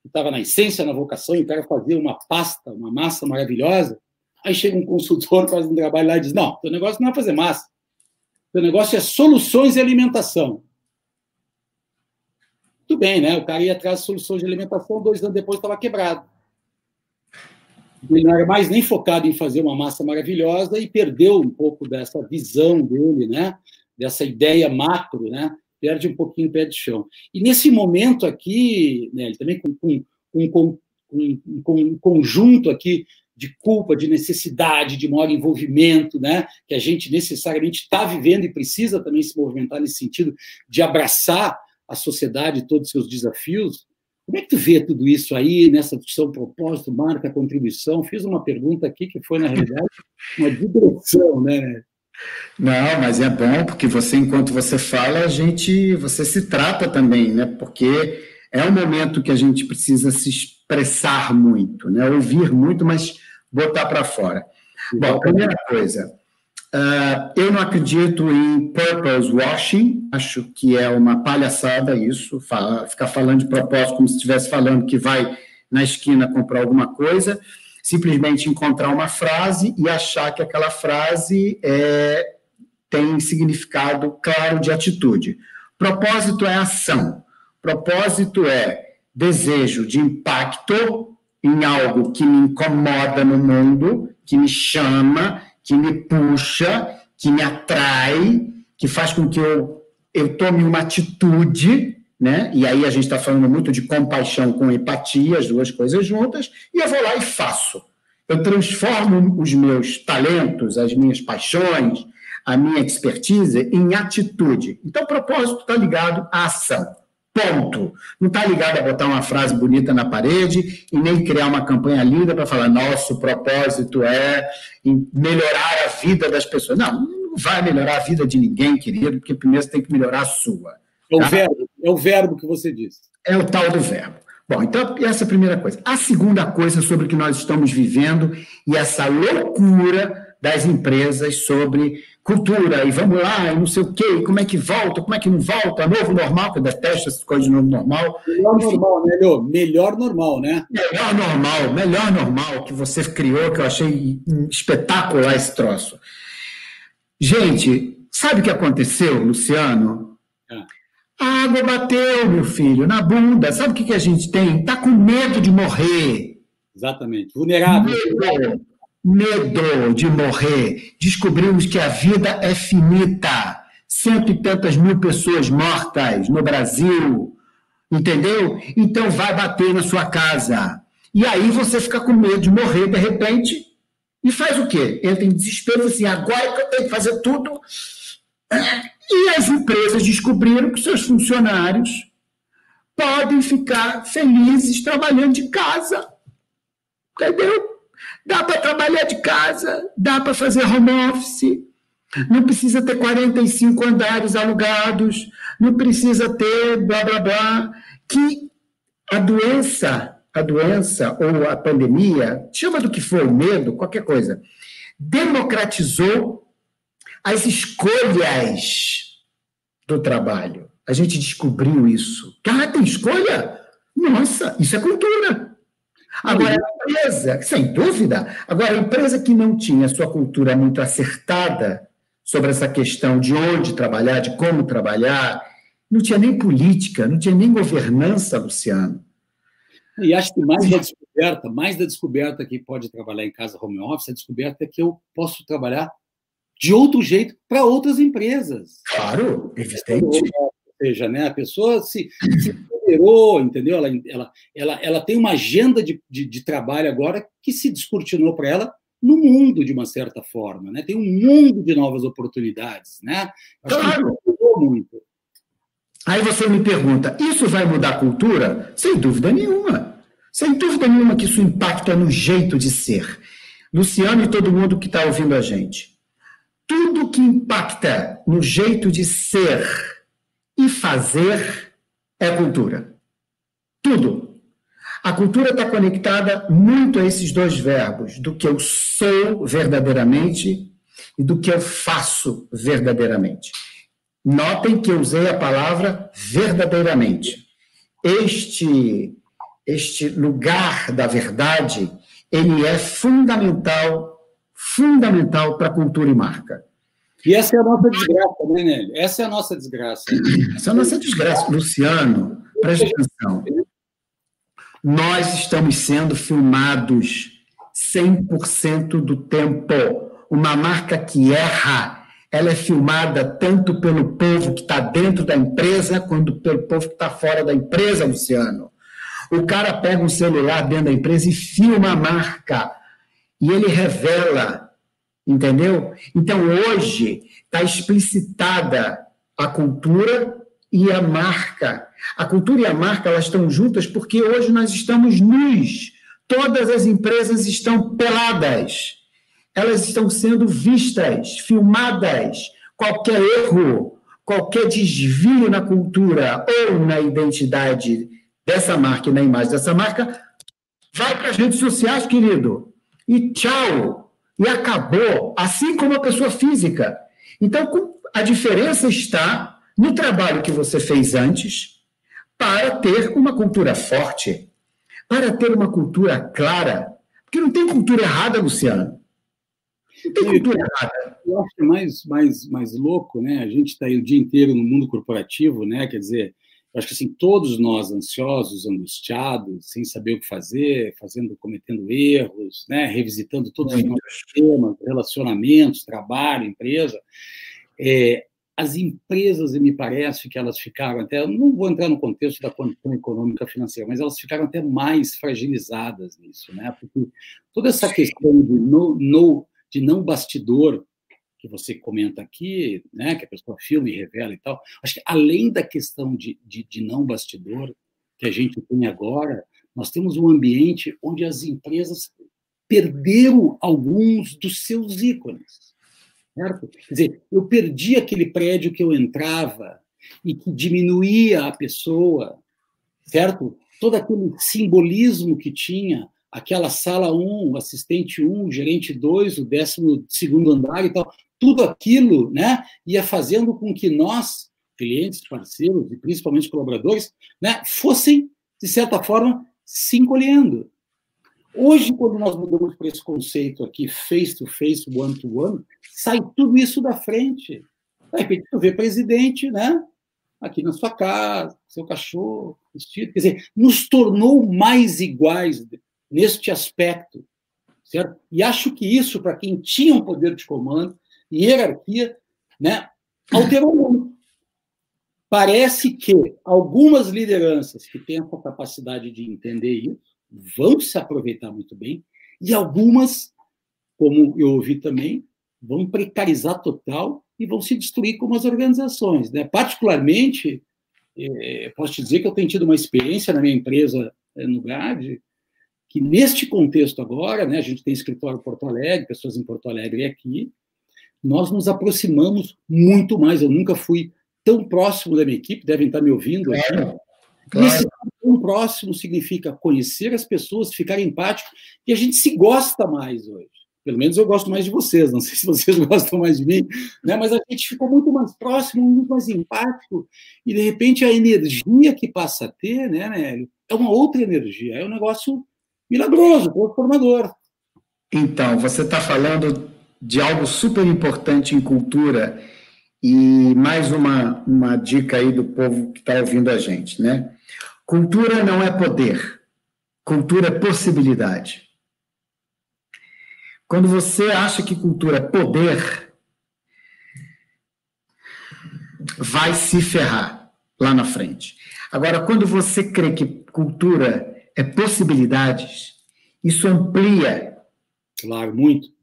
estava na essência, na vocação, e o cara fazia uma pasta, uma massa maravilhosa. Aí chega um consultor, faz um trabalho lá e diz: Não, teu negócio não é fazer massa. Teu negócio é soluções de alimentação. Tudo bem, né? O cara ia atrás de soluções de alimentação, dois anos depois estava quebrado. Ele não era mais nem focado em fazer uma massa maravilhosa e perdeu um pouco dessa visão dele, né? Dessa ideia macro, né? Perde um pouquinho o pé de chão. E nesse momento aqui, né, também com, com, com, com, um conjunto aqui de culpa, de necessidade, de maior envolvimento, né, que a gente necessariamente está vivendo e precisa também se movimentar nesse sentido de abraçar a sociedade e todos os seus desafios. Como é que tu vê tudo isso aí nessa discussão propósito, marca, contribuição? Fiz uma pergunta aqui que foi, na realidade, uma digressão, né? Não, mas é bom porque você, enquanto você fala, a gente, você se trata também, né? Porque é um momento que a gente precisa se expressar muito, né? Ouvir muito, mas botar para fora. Bom, primeira coisa, Uh, eu não acredito em purpose washing, acho que é uma palhaçada isso, ficar falando de propósito como se estivesse falando que vai na esquina comprar alguma coisa, simplesmente encontrar uma frase e achar que aquela frase é, tem significado claro de atitude. Propósito é ação, propósito é desejo de impacto em algo que me incomoda no mundo, que me chama, que me puxa, que me atrai, que faz com que eu, eu tome uma atitude, né? E aí a gente está falando muito de compaixão com empatia, as duas coisas juntas, e eu vou lá e faço. Eu transformo os meus talentos, as minhas paixões, a minha expertise em atitude. Então, o propósito está ligado à ação. Ponto. Não está ligado a botar uma frase bonita na parede e nem criar uma campanha linda para falar, nosso propósito é melhorar a vida das pessoas. Não, não vai melhorar a vida de ninguém, querido, porque primeiro você tem que melhorar a sua. O, tá? verbo, é o verbo que você disse. É o tal do verbo. Bom, então, essa é a primeira coisa. A segunda coisa sobre o que nós estamos vivendo e essa loucura das empresas sobre cultura, e vamos lá, e não sei o quê, como é que volta, como é que não volta, novo normal, que eu detesto essas coisas de novo normal. Melhor Enfim, normal, né, Leo? Melhor normal, né? Melhor normal, melhor normal que você criou, que eu achei espetacular esse troço. Gente, sabe o que aconteceu, Luciano? A água bateu, meu filho, na bunda. Sabe o que, que a gente tem? Está com medo de morrer. Exatamente. Vulnerável. Medo medo de morrer. Descobrimos que a vida é finita. Cento e tantas mil pessoas mortas no Brasil. Entendeu? Então vai bater na sua casa. E aí você fica com medo de morrer de repente e faz o quê? Entra em desespero assim, agora que eu tenho que fazer tudo. E as empresas descobriram que seus funcionários podem ficar felizes trabalhando de casa. Entendeu? Dá para trabalhar de casa, dá para fazer home office, não precisa ter 45 andares alugados, não precisa ter blá blá blá. Que a doença, a doença ou a pandemia, chama do que for, medo, qualquer coisa, democratizou as escolhas do trabalho. A gente descobriu isso. Ah, tem escolha? Nossa, isso é cultura. Agora, a empresa, sem dúvida, agora, a empresa que não tinha sua cultura muito acertada sobre essa questão de onde trabalhar, de como trabalhar, não tinha nem política, não tinha nem governança, Luciano. E acho que mais da descoberta, mais da descoberta que pode trabalhar em casa home office, a descoberta é que eu posso trabalhar de outro jeito para outras empresas. Claro, evidente. Ou seja, né, a pessoa se, se entendeu? Ela, ela, ela, ela tem uma agenda de, de, de trabalho agora que se descortinou para ela no mundo, de uma certa forma. Né? Tem um mundo de novas oportunidades. Né? Acho claro. que muito. Aí você me pergunta, isso vai mudar a cultura? Sem dúvida nenhuma. Sem dúvida nenhuma que isso impacta no jeito de ser. Luciano e todo mundo que está ouvindo a gente. Tudo que impacta no jeito de ser e fazer é cultura. Tudo. A cultura está conectada muito a esses dois verbos, do que eu sou verdadeiramente e do que eu faço verdadeiramente. Notem que eu usei a palavra verdadeiramente. Este, este lugar da verdade, ele é fundamental, fundamental para cultura e marca. E essa é a nossa desgraça, né, Nélio? Essa é a nossa desgraça. Essa é a nossa desgraça. Luciano, preste atenção. Nós estamos sendo filmados 100% do tempo. Uma marca que erra, ela é filmada tanto pelo povo que está dentro da empresa, quanto pelo povo que está fora da empresa, Luciano. O cara pega um celular dentro da empresa e filma a marca. E ele revela Entendeu? Então, hoje, está explicitada a cultura e a marca. A cultura e a marca elas estão juntas porque hoje nós estamos nus. Todas as empresas estão peladas. Elas estão sendo vistas, filmadas. Qualquer erro, qualquer desvio na cultura ou na identidade dessa marca e na imagem dessa marca, vai para as redes sociais, querido. E tchau. E acabou, assim como a pessoa física. Então, a diferença está no trabalho que você fez antes para ter uma cultura forte, para ter uma cultura clara. Porque não tem cultura errada, Luciano. Não tem cultura errada. Eu acho é mais, mais, mais louco, né? A gente está aí o dia inteiro no mundo corporativo, né? Quer dizer, acho que assim, todos nós ansiosos, angustiados, sem saber o que fazer, fazendo, cometendo erros, né? revisitando todos os nossos temas, relacionamentos, trabalho, empresa. É, as empresas, me parece que elas ficaram até, não vou entrar no contexto da condição econômica financeira, mas elas ficaram até mais fragilizadas nisso, né? Porque toda essa questão de, no, no, de não bastidor que você comenta aqui, né, que a pessoa filma e revela e tal, acho que além da questão de, de, de não bastidor que a gente tem agora, nós temos um ambiente onde as empresas perderam alguns dos seus ícones. Certo? Quer dizer, eu perdi aquele prédio que eu entrava e que diminuía a pessoa, certo? Todo aquele simbolismo que tinha, aquela sala 1, assistente 1, gerente 2, o décimo segundo andar e tal tudo aquilo né, ia fazendo com que nós, clientes, parceiros e principalmente colaboradores, né, fossem, de certa forma, se encolhendo. Hoje, quando nós mudamos para esse conceito aqui, face-to-face, one-to-one, sai tudo isso da frente. De repente, tu vê presidente, né? Aqui na sua casa, seu cachorro, vestido. Quer dizer, nos tornou mais iguais neste aspecto, certo? E acho que isso, para quem tinha um poder de comando, hierarquia, né, alterou muito. Parece que algumas lideranças que têm a capacidade de entender isso vão se aproveitar muito bem, e algumas, como eu ouvi também, vão precarizar total e vão se destruir como as organizações. Né? Particularmente, é, posso te dizer que eu tenho tido uma experiência na minha empresa é, no GAD, que neste contexto agora, né, a gente tem escritório em Porto Alegre, pessoas em Porto Alegre e aqui, nós nos aproximamos muito mais. Eu nunca fui tão próximo da minha equipe, devem estar me ouvindo aqui. Claro, claro. Esse tão próximo significa conhecer as pessoas, ficar empático, e a gente se gosta mais hoje. Pelo menos eu gosto mais de vocês, não sei se vocês gostam mais de mim, né? mas a gente ficou muito mais próximo, muito mais empático, e de repente a energia que passa a ter, né, Nélio, é uma outra energia, é um negócio milagroso, transformador. Então, você está falando de algo super importante em cultura e mais uma, uma dica aí do povo que está ouvindo a gente, né? Cultura não é poder, cultura é possibilidade. Quando você acha que cultura é poder, vai se ferrar lá na frente. Agora, quando você crê que cultura é possibilidades, isso amplia. Claro, muito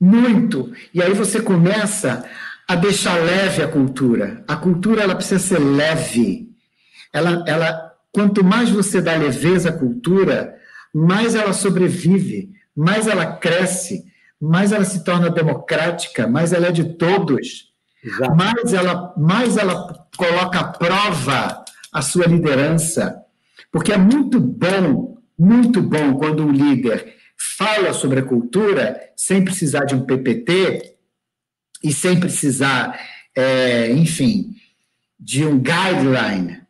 muito. E aí você começa a deixar leve a cultura. A cultura ela precisa ser leve. Ela, ela, quanto mais você dá leveza à cultura, mais ela sobrevive, mais ela cresce, mais ela se torna democrática, mais ela é de todos, Exato. mais ela, mais ela coloca à prova a sua liderança. Porque é muito bom, muito bom quando um líder fala sobre a cultura sem precisar de um PPT e sem precisar, é, enfim, de um guideline.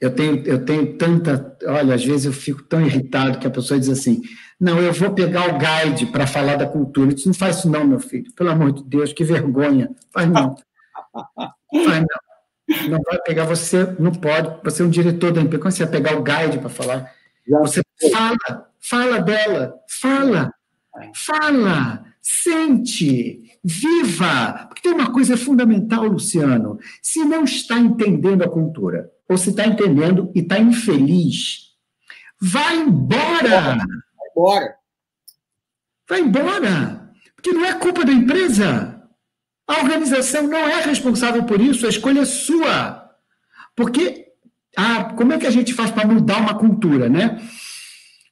Eu tenho, eu tenho tanta. Olha, às vezes eu fico tão irritado que a pessoa diz assim: não, eu vou pegar o guide para falar da cultura. Isso não faz isso, não, meu filho. Pelo amor de Deus, que vergonha. Faz não. Faz não. Não vai pegar você, não pode. Você é um diretor da empresa. Quando você vai pegar o guide para falar, você fala Fala dela, fala, fala, sente, viva. Porque tem uma coisa fundamental, Luciano. Se não está entendendo a cultura, ou se está entendendo e está infeliz, vai embora. Vai embora. Vai embora. Porque não é culpa da empresa. A organização não é responsável por isso, a escolha é sua. Porque, ah, como é que a gente faz para mudar uma cultura, né?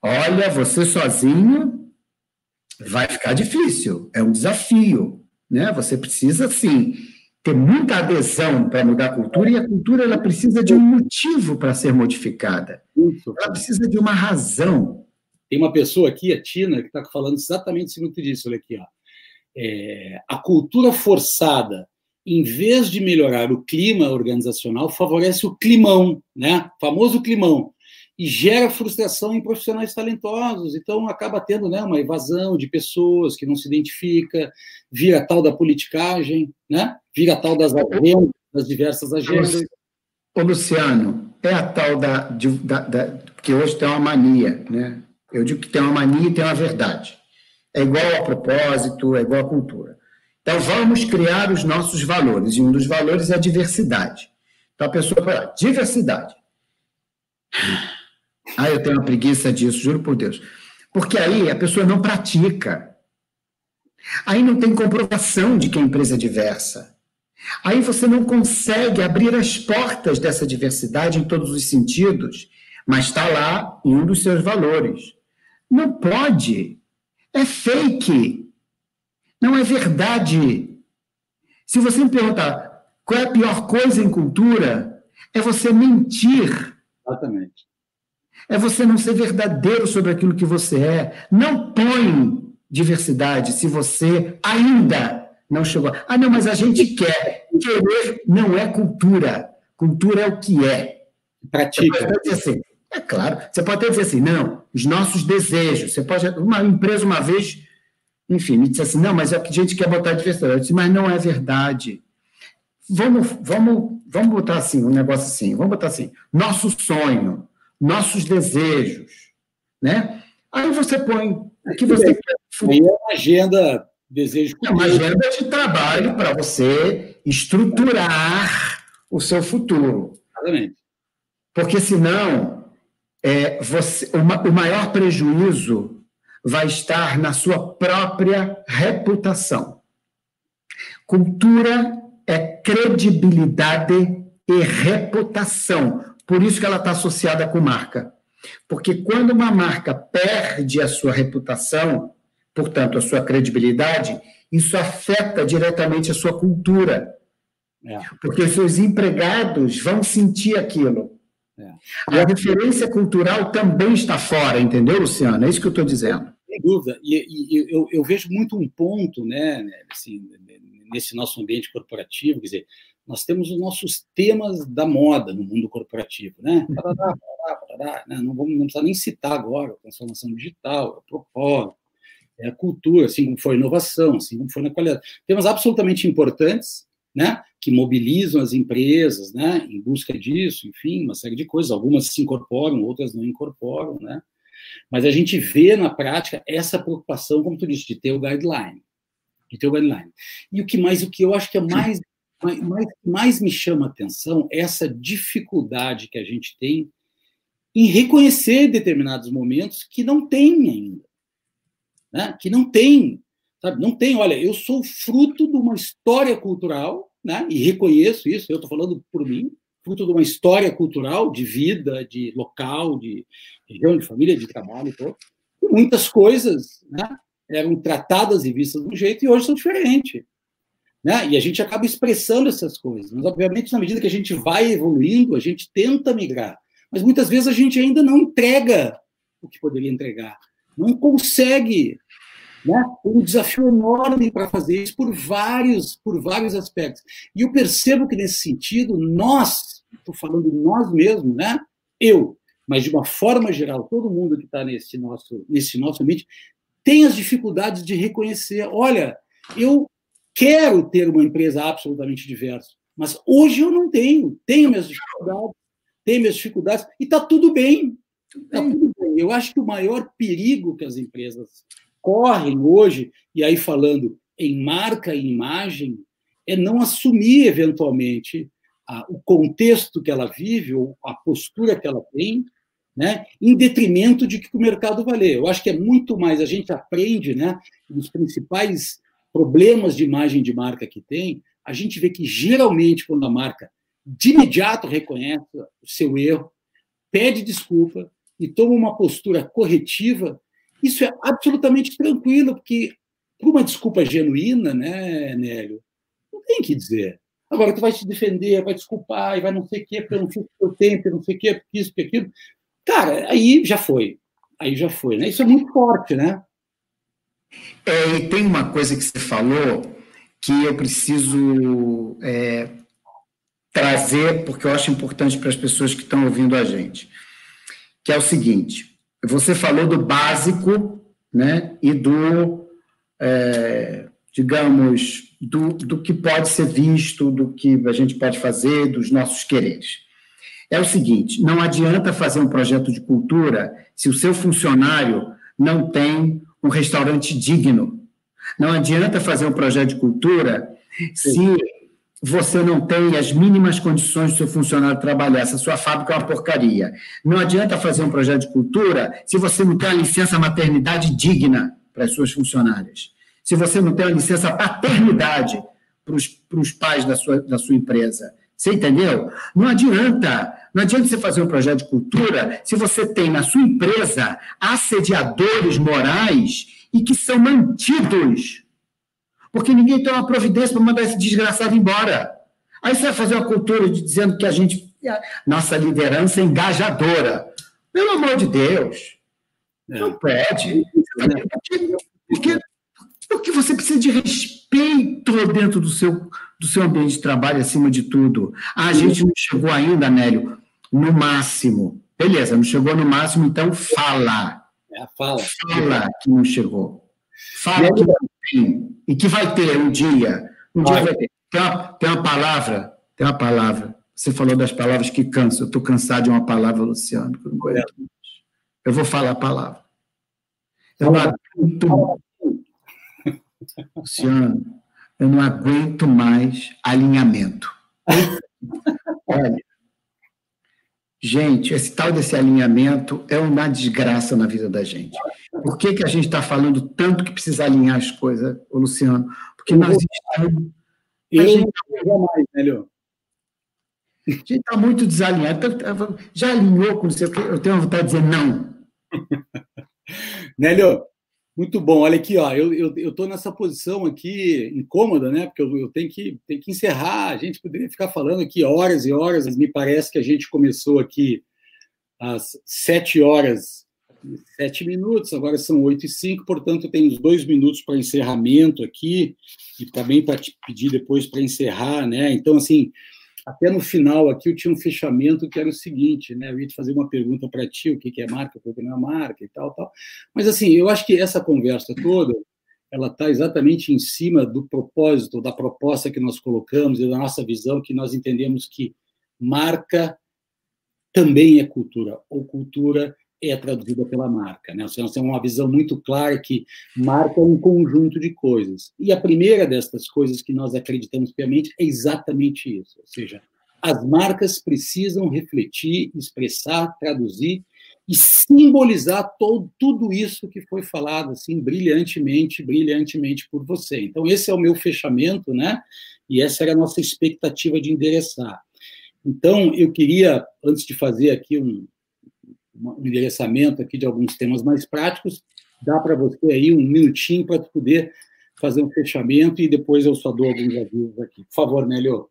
Olha, você sozinho vai ficar difícil, é um desafio, né? Você precisa sim ter muita adesão para mudar a cultura e a cultura ela precisa de um motivo para ser modificada. Ela precisa de uma razão. Tem uma pessoa aqui, a Tina, que está falando exatamente em cima disso. Olha aqui, ó. é, a cultura forçada, em vez de melhorar o clima organizacional, favorece o climão, né? O famoso climão e gera frustração em profissionais talentosos. Então, acaba tendo né, uma evasão de pessoas que não se identifica, vira tal da politicagem, né? vira tal das agendas, das diversas agendas. Ô, Luciano, é a tal da, da, da, que hoje tem uma mania, né? Eu digo que tem uma mania e tem uma verdade. É igual a propósito, é igual a cultura. Então, vamos criar os nossos valores, e um dos valores é a diversidade. Então, a pessoa fala, diversidade. Ah, eu tenho uma preguiça disso, juro por Deus. Porque aí a pessoa não pratica. Aí não tem comprovação de que a empresa é diversa. Aí você não consegue abrir as portas dessa diversidade em todos os sentidos, mas está lá em um dos seus valores. Não pode. É fake. Não é verdade. Se você me perguntar qual é a pior coisa em cultura, é você mentir. Exatamente é você não ser verdadeiro sobre aquilo que você é. Não põe diversidade se você ainda não chegou. Ah, não, mas a gente quer. Querer não é cultura. Cultura é o que é. Pratica. Assim, é claro. Você pode até dizer assim, não, os nossos desejos. Você pode. Uma empresa, uma vez, enfim, me disse assim, não, mas é que a gente quer botar diversidade. Eu disse, mas não é verdade. Vamos, vamos, vamos botar assim, um negócio assim, vamos botar assim, nosso sonho nossos desejos, né? Aí você põe o que você quer. É uma agenda, desejo. É uma agenda de trabalho para você estruturar o seu futuro. Exatamente. Porque senão, é, você, o, o maior prejuízo vai estar na sua própria reputação. Cultura é credibilidade e reputação. Por isso que ela está associada com marca. Porque quando uma marca perde a sua reputação, portanto, a sua credibilidade, isso afeta diretamente a sua cultura. É. Porque seus empregados vão sentir aquilo. É. A referência cultural também está fora, entendeu, Luciano? É isso que eu estou dizendo. Sem dúvida. E, e eu, eu, vejo muito um ponto, né, assim, nesse nosso ambiente corporativo, quer dizer, nós temos os nossos temas da moda no mundo corporativo, né? Parará, parará, parará, né? Não vamos não precisa nem citar agora a transformação digital, a propósito, é a cultura, assim como foi a inovação, assim como foi na qualidade. Temas absolutamente importantes, né? Que mobilizam as empresas, né? Em busca disso, enfim, uma série de coisas. Algumas se incorporam, outras não incorporam, né? Mas a gente vê na prática essa preocupação, como tu disse, de ter o guideline, de ter o guideline. E o que mais, o que eu acho que é mais mas, mas mais me chama a atenção é essa dificuldade que a gente tem em reconhecer determinados momentos que não tem ainda. Né? Que não tem. Sabe? Não tem. Olha, eu sou fruto de uma história cultural, né? e reconheço isso, eu estou falando por mim, fruto de uma história cultural, de vida, de local, de região, de família, de trabalho. E muitas coisas né, eram tratadas e vistas de um jeito e hoje são diferentes. Né? E a gente acaba expressando essas coisas. Mas, obviamente, na medida que a gente vai evoluindo, a gente tenta migrar. Mas muitas vezes a gente ainda não entrega o que poderia entregar. Não consegue. Né? Um desafio enorme para fazer isso por vários, por vários aspectos. E eu percebo que, nesse sentido, nós, estou falando nós mesmos, né? eu, mas de uma forma geral, todo mundo que está nesse nosso, nesse nosso ambiente, tem as dificuldades de reconhecer: olha, eu quero ter uma empresa absolutamente diversa, mas hoje eu não tenho, tenho minhas dificuldades, tenho minhas dificuldades, e está tudo bem. Tá tudo bem. Eu acho que o maior perigo que as empresas correm hoje, e aí falando em marca e imagem, é não assumir eventualmente a, o contexto que ela vive, ou a postura que ela tem, né, em detrimento de que o mercado valer. Eu acho que é muito mais, a gente aprende, né, os principais problemas de imagem de marca que tem, a gente vê que geralmente quando a marca de imediato reconhece o seu erro, pede desculpa e toma uma postura corretiva, isso é absolutamente tranquilo, porque por uma desculpa genuína, né, Nélio, não tem que dizer. Agora, tu vai se defender, vai desculpar, e vai não sei o quê, porque eu não fiz o teu tempo, não sei o quê, porque isso, porque aquilo. Cara, aí já foi. Aí já foi, né? Isso é muito forte, né? É, e tem uma coisa que você falou que eu preciso é, trazer, porque eu acho importante para as pessoas que estão ouvindo a gente, que é o seguinte: você falou do básico, né, e do, é, digamos, do, do que pode ser visto, do que a gente pode fazer, dos nossos quereres. É o seguinte: não adianta fazer um projeto de cultura se o seu funcionário não tem um restaurante digno. Não adianta fazer um projeto de cultura se você não tem as mínimas condições do seu funcionário trabalhar, se a sua fábrica é uma porcaria. Não adianta fazer um projeto de cultura se você não tem a licença maternidade digna para as suas funcionárias. Se você não tem a licença paternidade para os pais da sua, da sua empresa. Você entendeu? Não adianta. Não adianta você fazer um projeto de cultura se você tem na sua empresa assediadores morais e que são mantidos. Porque ninguém toma providência para mandar esse desgraçado embora. Aí você vai fazer uma cultura de, dizendo que a gente. Nossa liderança é engajadora. Pelo amor de Deus. É. Não pede. Porque, porque, você precisa de respeito dentro do seu, do seu ambiente de trabalho, acima de tudo. Ah, a gente não chegou ainda, Nélio, no máximo. Beleza, não chegou no máximo, então fala. É, fala. Fala que não chegou. Fala que não tem. E que vai ter um dia. Um vai. dia vai ter. Tem uma, tem uma palavra, tem uma palavra. Você falou das palavras que cansam. Eu estou cansado de uma palavra, Luciano, que eu não Eu vou falar a palavra. Eu não aguento. Luciano, eu não aguento mais alinhamento. Olha, Gente, esse tal desse alinhamento é uma desgraça na vida da gente. Por que, que a gente está falando tanto que precisa alinhar as coisas, Luciano? Porque nós estamos. Eu gente, não mais, melhor. A gente está muito desalinhado. Então, já alinhou com você? Eu tenho vontade de dizer não. Nélio, muito bom. Olha aqui, ó, eu estou eu, nessa posição aqui incômoda, né? Porque eu, eu tenho, que, tenho que encerrar. A gente poderia ficar falando aqui horas e horas, me parece que a gente começou aqui às sete horas sete minutos, agora são oito e cinco, portanto, tem uns dois minutos para encerramento aqui, e também para te pedir depois para encerrar, né? Então, assim, até no final aqui eu tinha um fechamento que era o seguinte, né? Eu ia te fazer uma pergunta para ti, o que, que é marca, o que não é marca e tal, tal. Mas assim, eu acho que essa conversa toda, ela está exatamente em cima do propósito, da proposta que nós colocamos e da nossa visão, que nós entendemos que marca também é cultura, ou cultura é traduzida pela marca. Né? Nós temos uma visão muito clara que marca um conjunto de coisas. E a primeira destas coisas que nós acreditamos piamente é exatamente isso. Ou seja, as marcas precisam refletir, expressar, traduzir e simbolizar todo, tudo isso que foi falado assim brilhantemente, brilhantemente por você. Então esse é o meu fechamento, né? E essa era a nossa expectativa de endereçar. Então eu queria antes de fazer aqui um, um endereçamento aqui de alguns temas mais práticos. Dá para você aí um minutinho para poder fazer um fechamento e depois eu só dou alguns avisos aqui. Por favor, Nélio.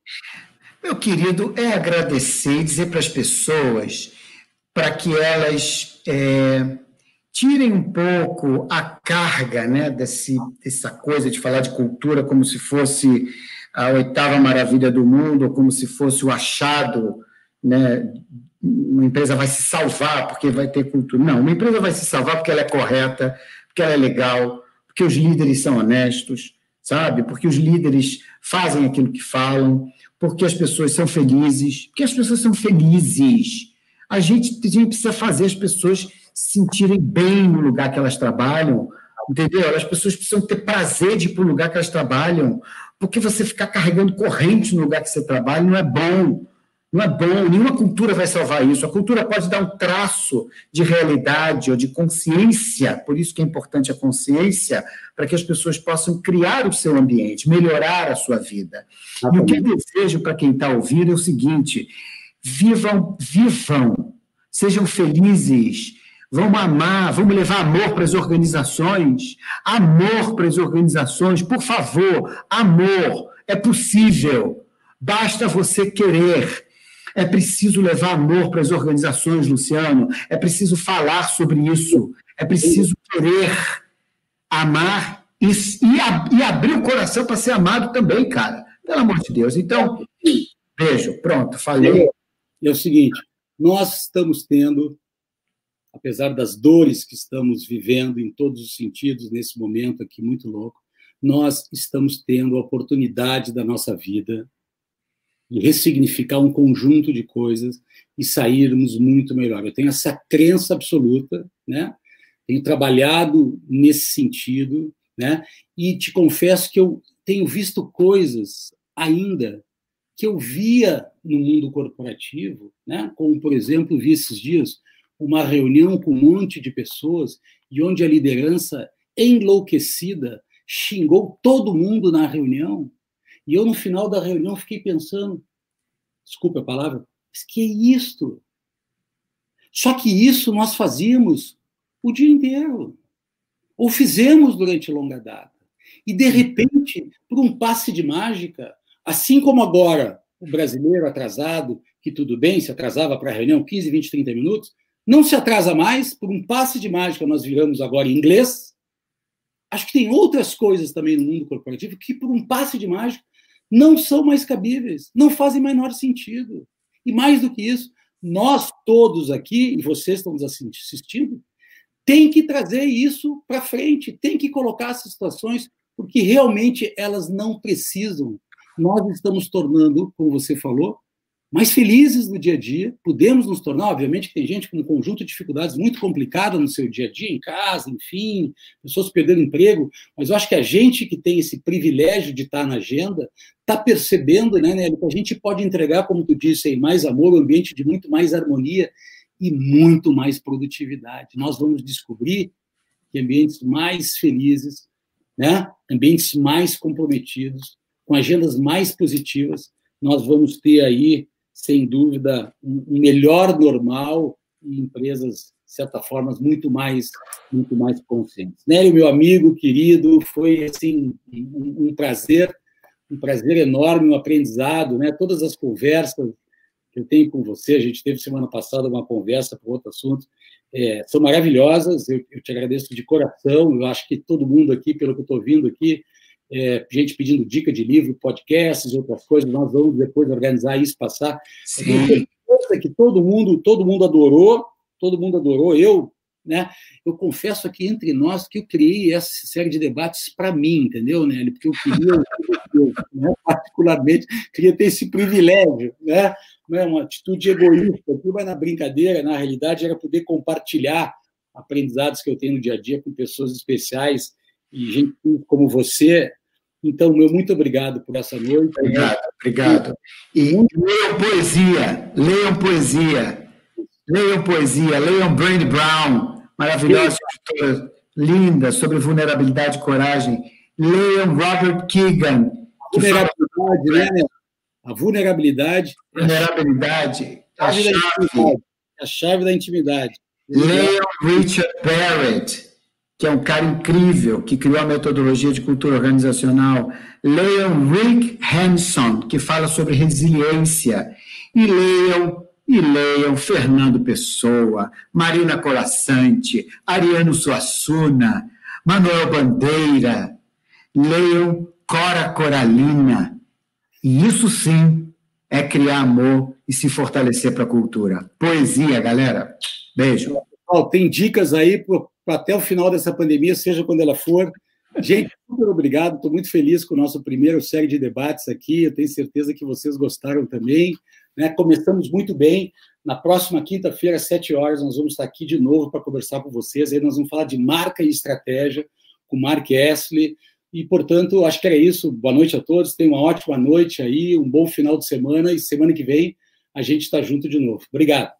Meu querido, é agradecer e dizer para as pessoas para que elas é, tirem um pouco a carga né, desse, dessa coisa de falar de cultura como se fosse a oitava maravilha do mundo, como se fosse o achado né, uma empresa vai se salvar porque vai ter cultura. Não, uma empresa vai se salvar porque ela é correta, porque ela é legal, porque os líderes são honestos, sabe? Porque os líderes fazem aquilo que falam, porque as pessoas são felizes, porque as pessoas são felizes. A gente, a gente precisa fazer as pessoas se sentirem bem no lugar que elas trabalham, entendeu? As pessoas precisam ter prazer de ir para o lugar que elas trabalham, porque você ficar carregando corrente no lugar que você trabalha não é bom não é bom, nenhuma cultura vai salvar isso. A cultura pode dar um traço de realidade ou de consciência, por isso que é importante a consciência, para que as pessoas possam criar o seu ambiente, melhorar a sua vida. E o que eu desejo para quem está ouvindo é o seguinte: vivam, vivam, sejam felizes, vamos amar, vamos levar amor para as organizações, amor para as organizações, por favor, amor, é possível. Basta você querer, é preciso levar amor para as organizações, Luciano. É preciso falar sobre isso. É preciso querer. amar e, e, e abrir o coração para ser amado também, cara. Pelo amor de Deus. Então, beijo, pronto, falei. É o seguinte: nós estamos tendo, apesar das dores que estamos vivendo em todos os sentidos nesse momento aqui muito louco, nós estamos tendo a oportunidade da nossa vida de ressignificar um conjunto de coisas e sairmos muito melhor. Eu tenho essa crença absoluta, né? Tenho trabalhado nesse sentido, né? E te confesso que eu tenho visto coisas ainda que eu via no mundo corporativo, né? Como por exemplo, vi esses dias uma reunião com um monte de pessoas e onde a liderança enlouquecida xingou todo mundo na reunião. E eu, no final da reunião, fiquei pensando: desculpa a palavra, mas que é isto? Só que isso nós fazíamos o dia inteiro, ou fizemos durante longa data. E, de repente, por um passe de mágica, assim como agora o brasileiro atrasado, que tudo bem, se atrasava para a reunião 15, 20, 30 minutos, não se atrasa mais, por um passe de mágica nós viramos agora em inglês, Acho que tem outras coisas também no mundo corporativo que, por um passe de mágica, não são mais cabíveis, não fazem menor sentido. E mais do que isso, nós todos aqui, e vocês estão nos assistindo, tem que trazer isso para frente, tem que colocar essas situações, porque realmente elas não precisam. Nós estamos tornando, como você falou, mais felizes no dia a dia, podemos nos tornar, obviamente tem gente com um conjunto de dificuldades muito complicado no seu dia a dia, em casa, enfim, pessoas perdendo emprego, mas eu acho que a gente que tem esse privilégio de estar na agenda, está percebendo, né, Nelly, que a gente pode entregar, como tu disse aí, mais amor, um ambiente de muito mais harmonia e muito mais produtividade. Nós vamos descobrir que ambientes mais felizes, né, ambientes mais comprometidos, com agendas mais positivas, nós vamos ter aí sem dúvida, um melhor normal e empresas, de certa forma, muito mais, muito mais conscientes. Nélio, meu amigo querido, foi assim um, um prazer, um prazer enorme, um aprendizado, né? Todas as conversas que eu tenho com você, a gente teve semana passada uma conversa para outro assunto, é, são maravilhosas, eu, eu, te agradeço de coração, eu acho que todo mundo aqui, pelo que eu estou vindo aqui, é, gente pedindo dica de livro, podcasts outras coisas. Nós vamos depois organizar isso, passar. Sim. que todo mundo, todo mundo adorou, todo mundo adorou. Eu, né? Eu confesso aqui entre nós que eu criei essa série de debates para mim, entendeu, Nelly? Porque eu queria, eu, né, particularmente, queria ter esse privilégio, né? Não é uma atitude egoísta, aqui vai na brincadeira, na realidade era poder compartilhar aprendizados que eu tenho no dia a dia com pessoas especiais e gente como você. Então, meu muito obrigado por essa noite. Obrigado, obrigado. E leiam poesia, leiam poesia, leiam poesia, leiam Brand Brown, maravilhosa escritora, linda, sobre vulnerabilidade e coragem. Leiam Robert Keegan. Vulnerabilidade, fala... né? A vulnerabilidade. Vulnerabilidade. A chave, a chave. a chave da intimidade. Leiam Richard Barrett que é um cara incrível, que criou a metodologia de cultura organizacional. Leiam Rick Hanson, que fala sobre resiliência. E leiam, e leiam Fernando Pessoa, Marina Colassante, Ariano Suassuna, Manuel Bandeira. Leiam Cora Coralina. E isso sim é criar amor e se fortalecer para a cultura. Poesia, galera. Beijo. Tem dicas aí até o final dessa pandemia, seja quando ela for. Gente, super obrigado. Estou muito feliz com o nosso primeiro série de debates aqui. Eu tenho certeza que vocês gostaram também. Né? Começamos muito bem. Na próxima quinta-feira, às sete horas, nós vamos estar aqui de novo para conversar com vocês. Aí nós vamos falar de marca e estratégia com Mark Essley. E, portanto, acho que era isso. Boa noite a todos. Tenham uma ótima noite aí, um bom final de semana. E semana que vem a gente está junto de novo. Obrigado.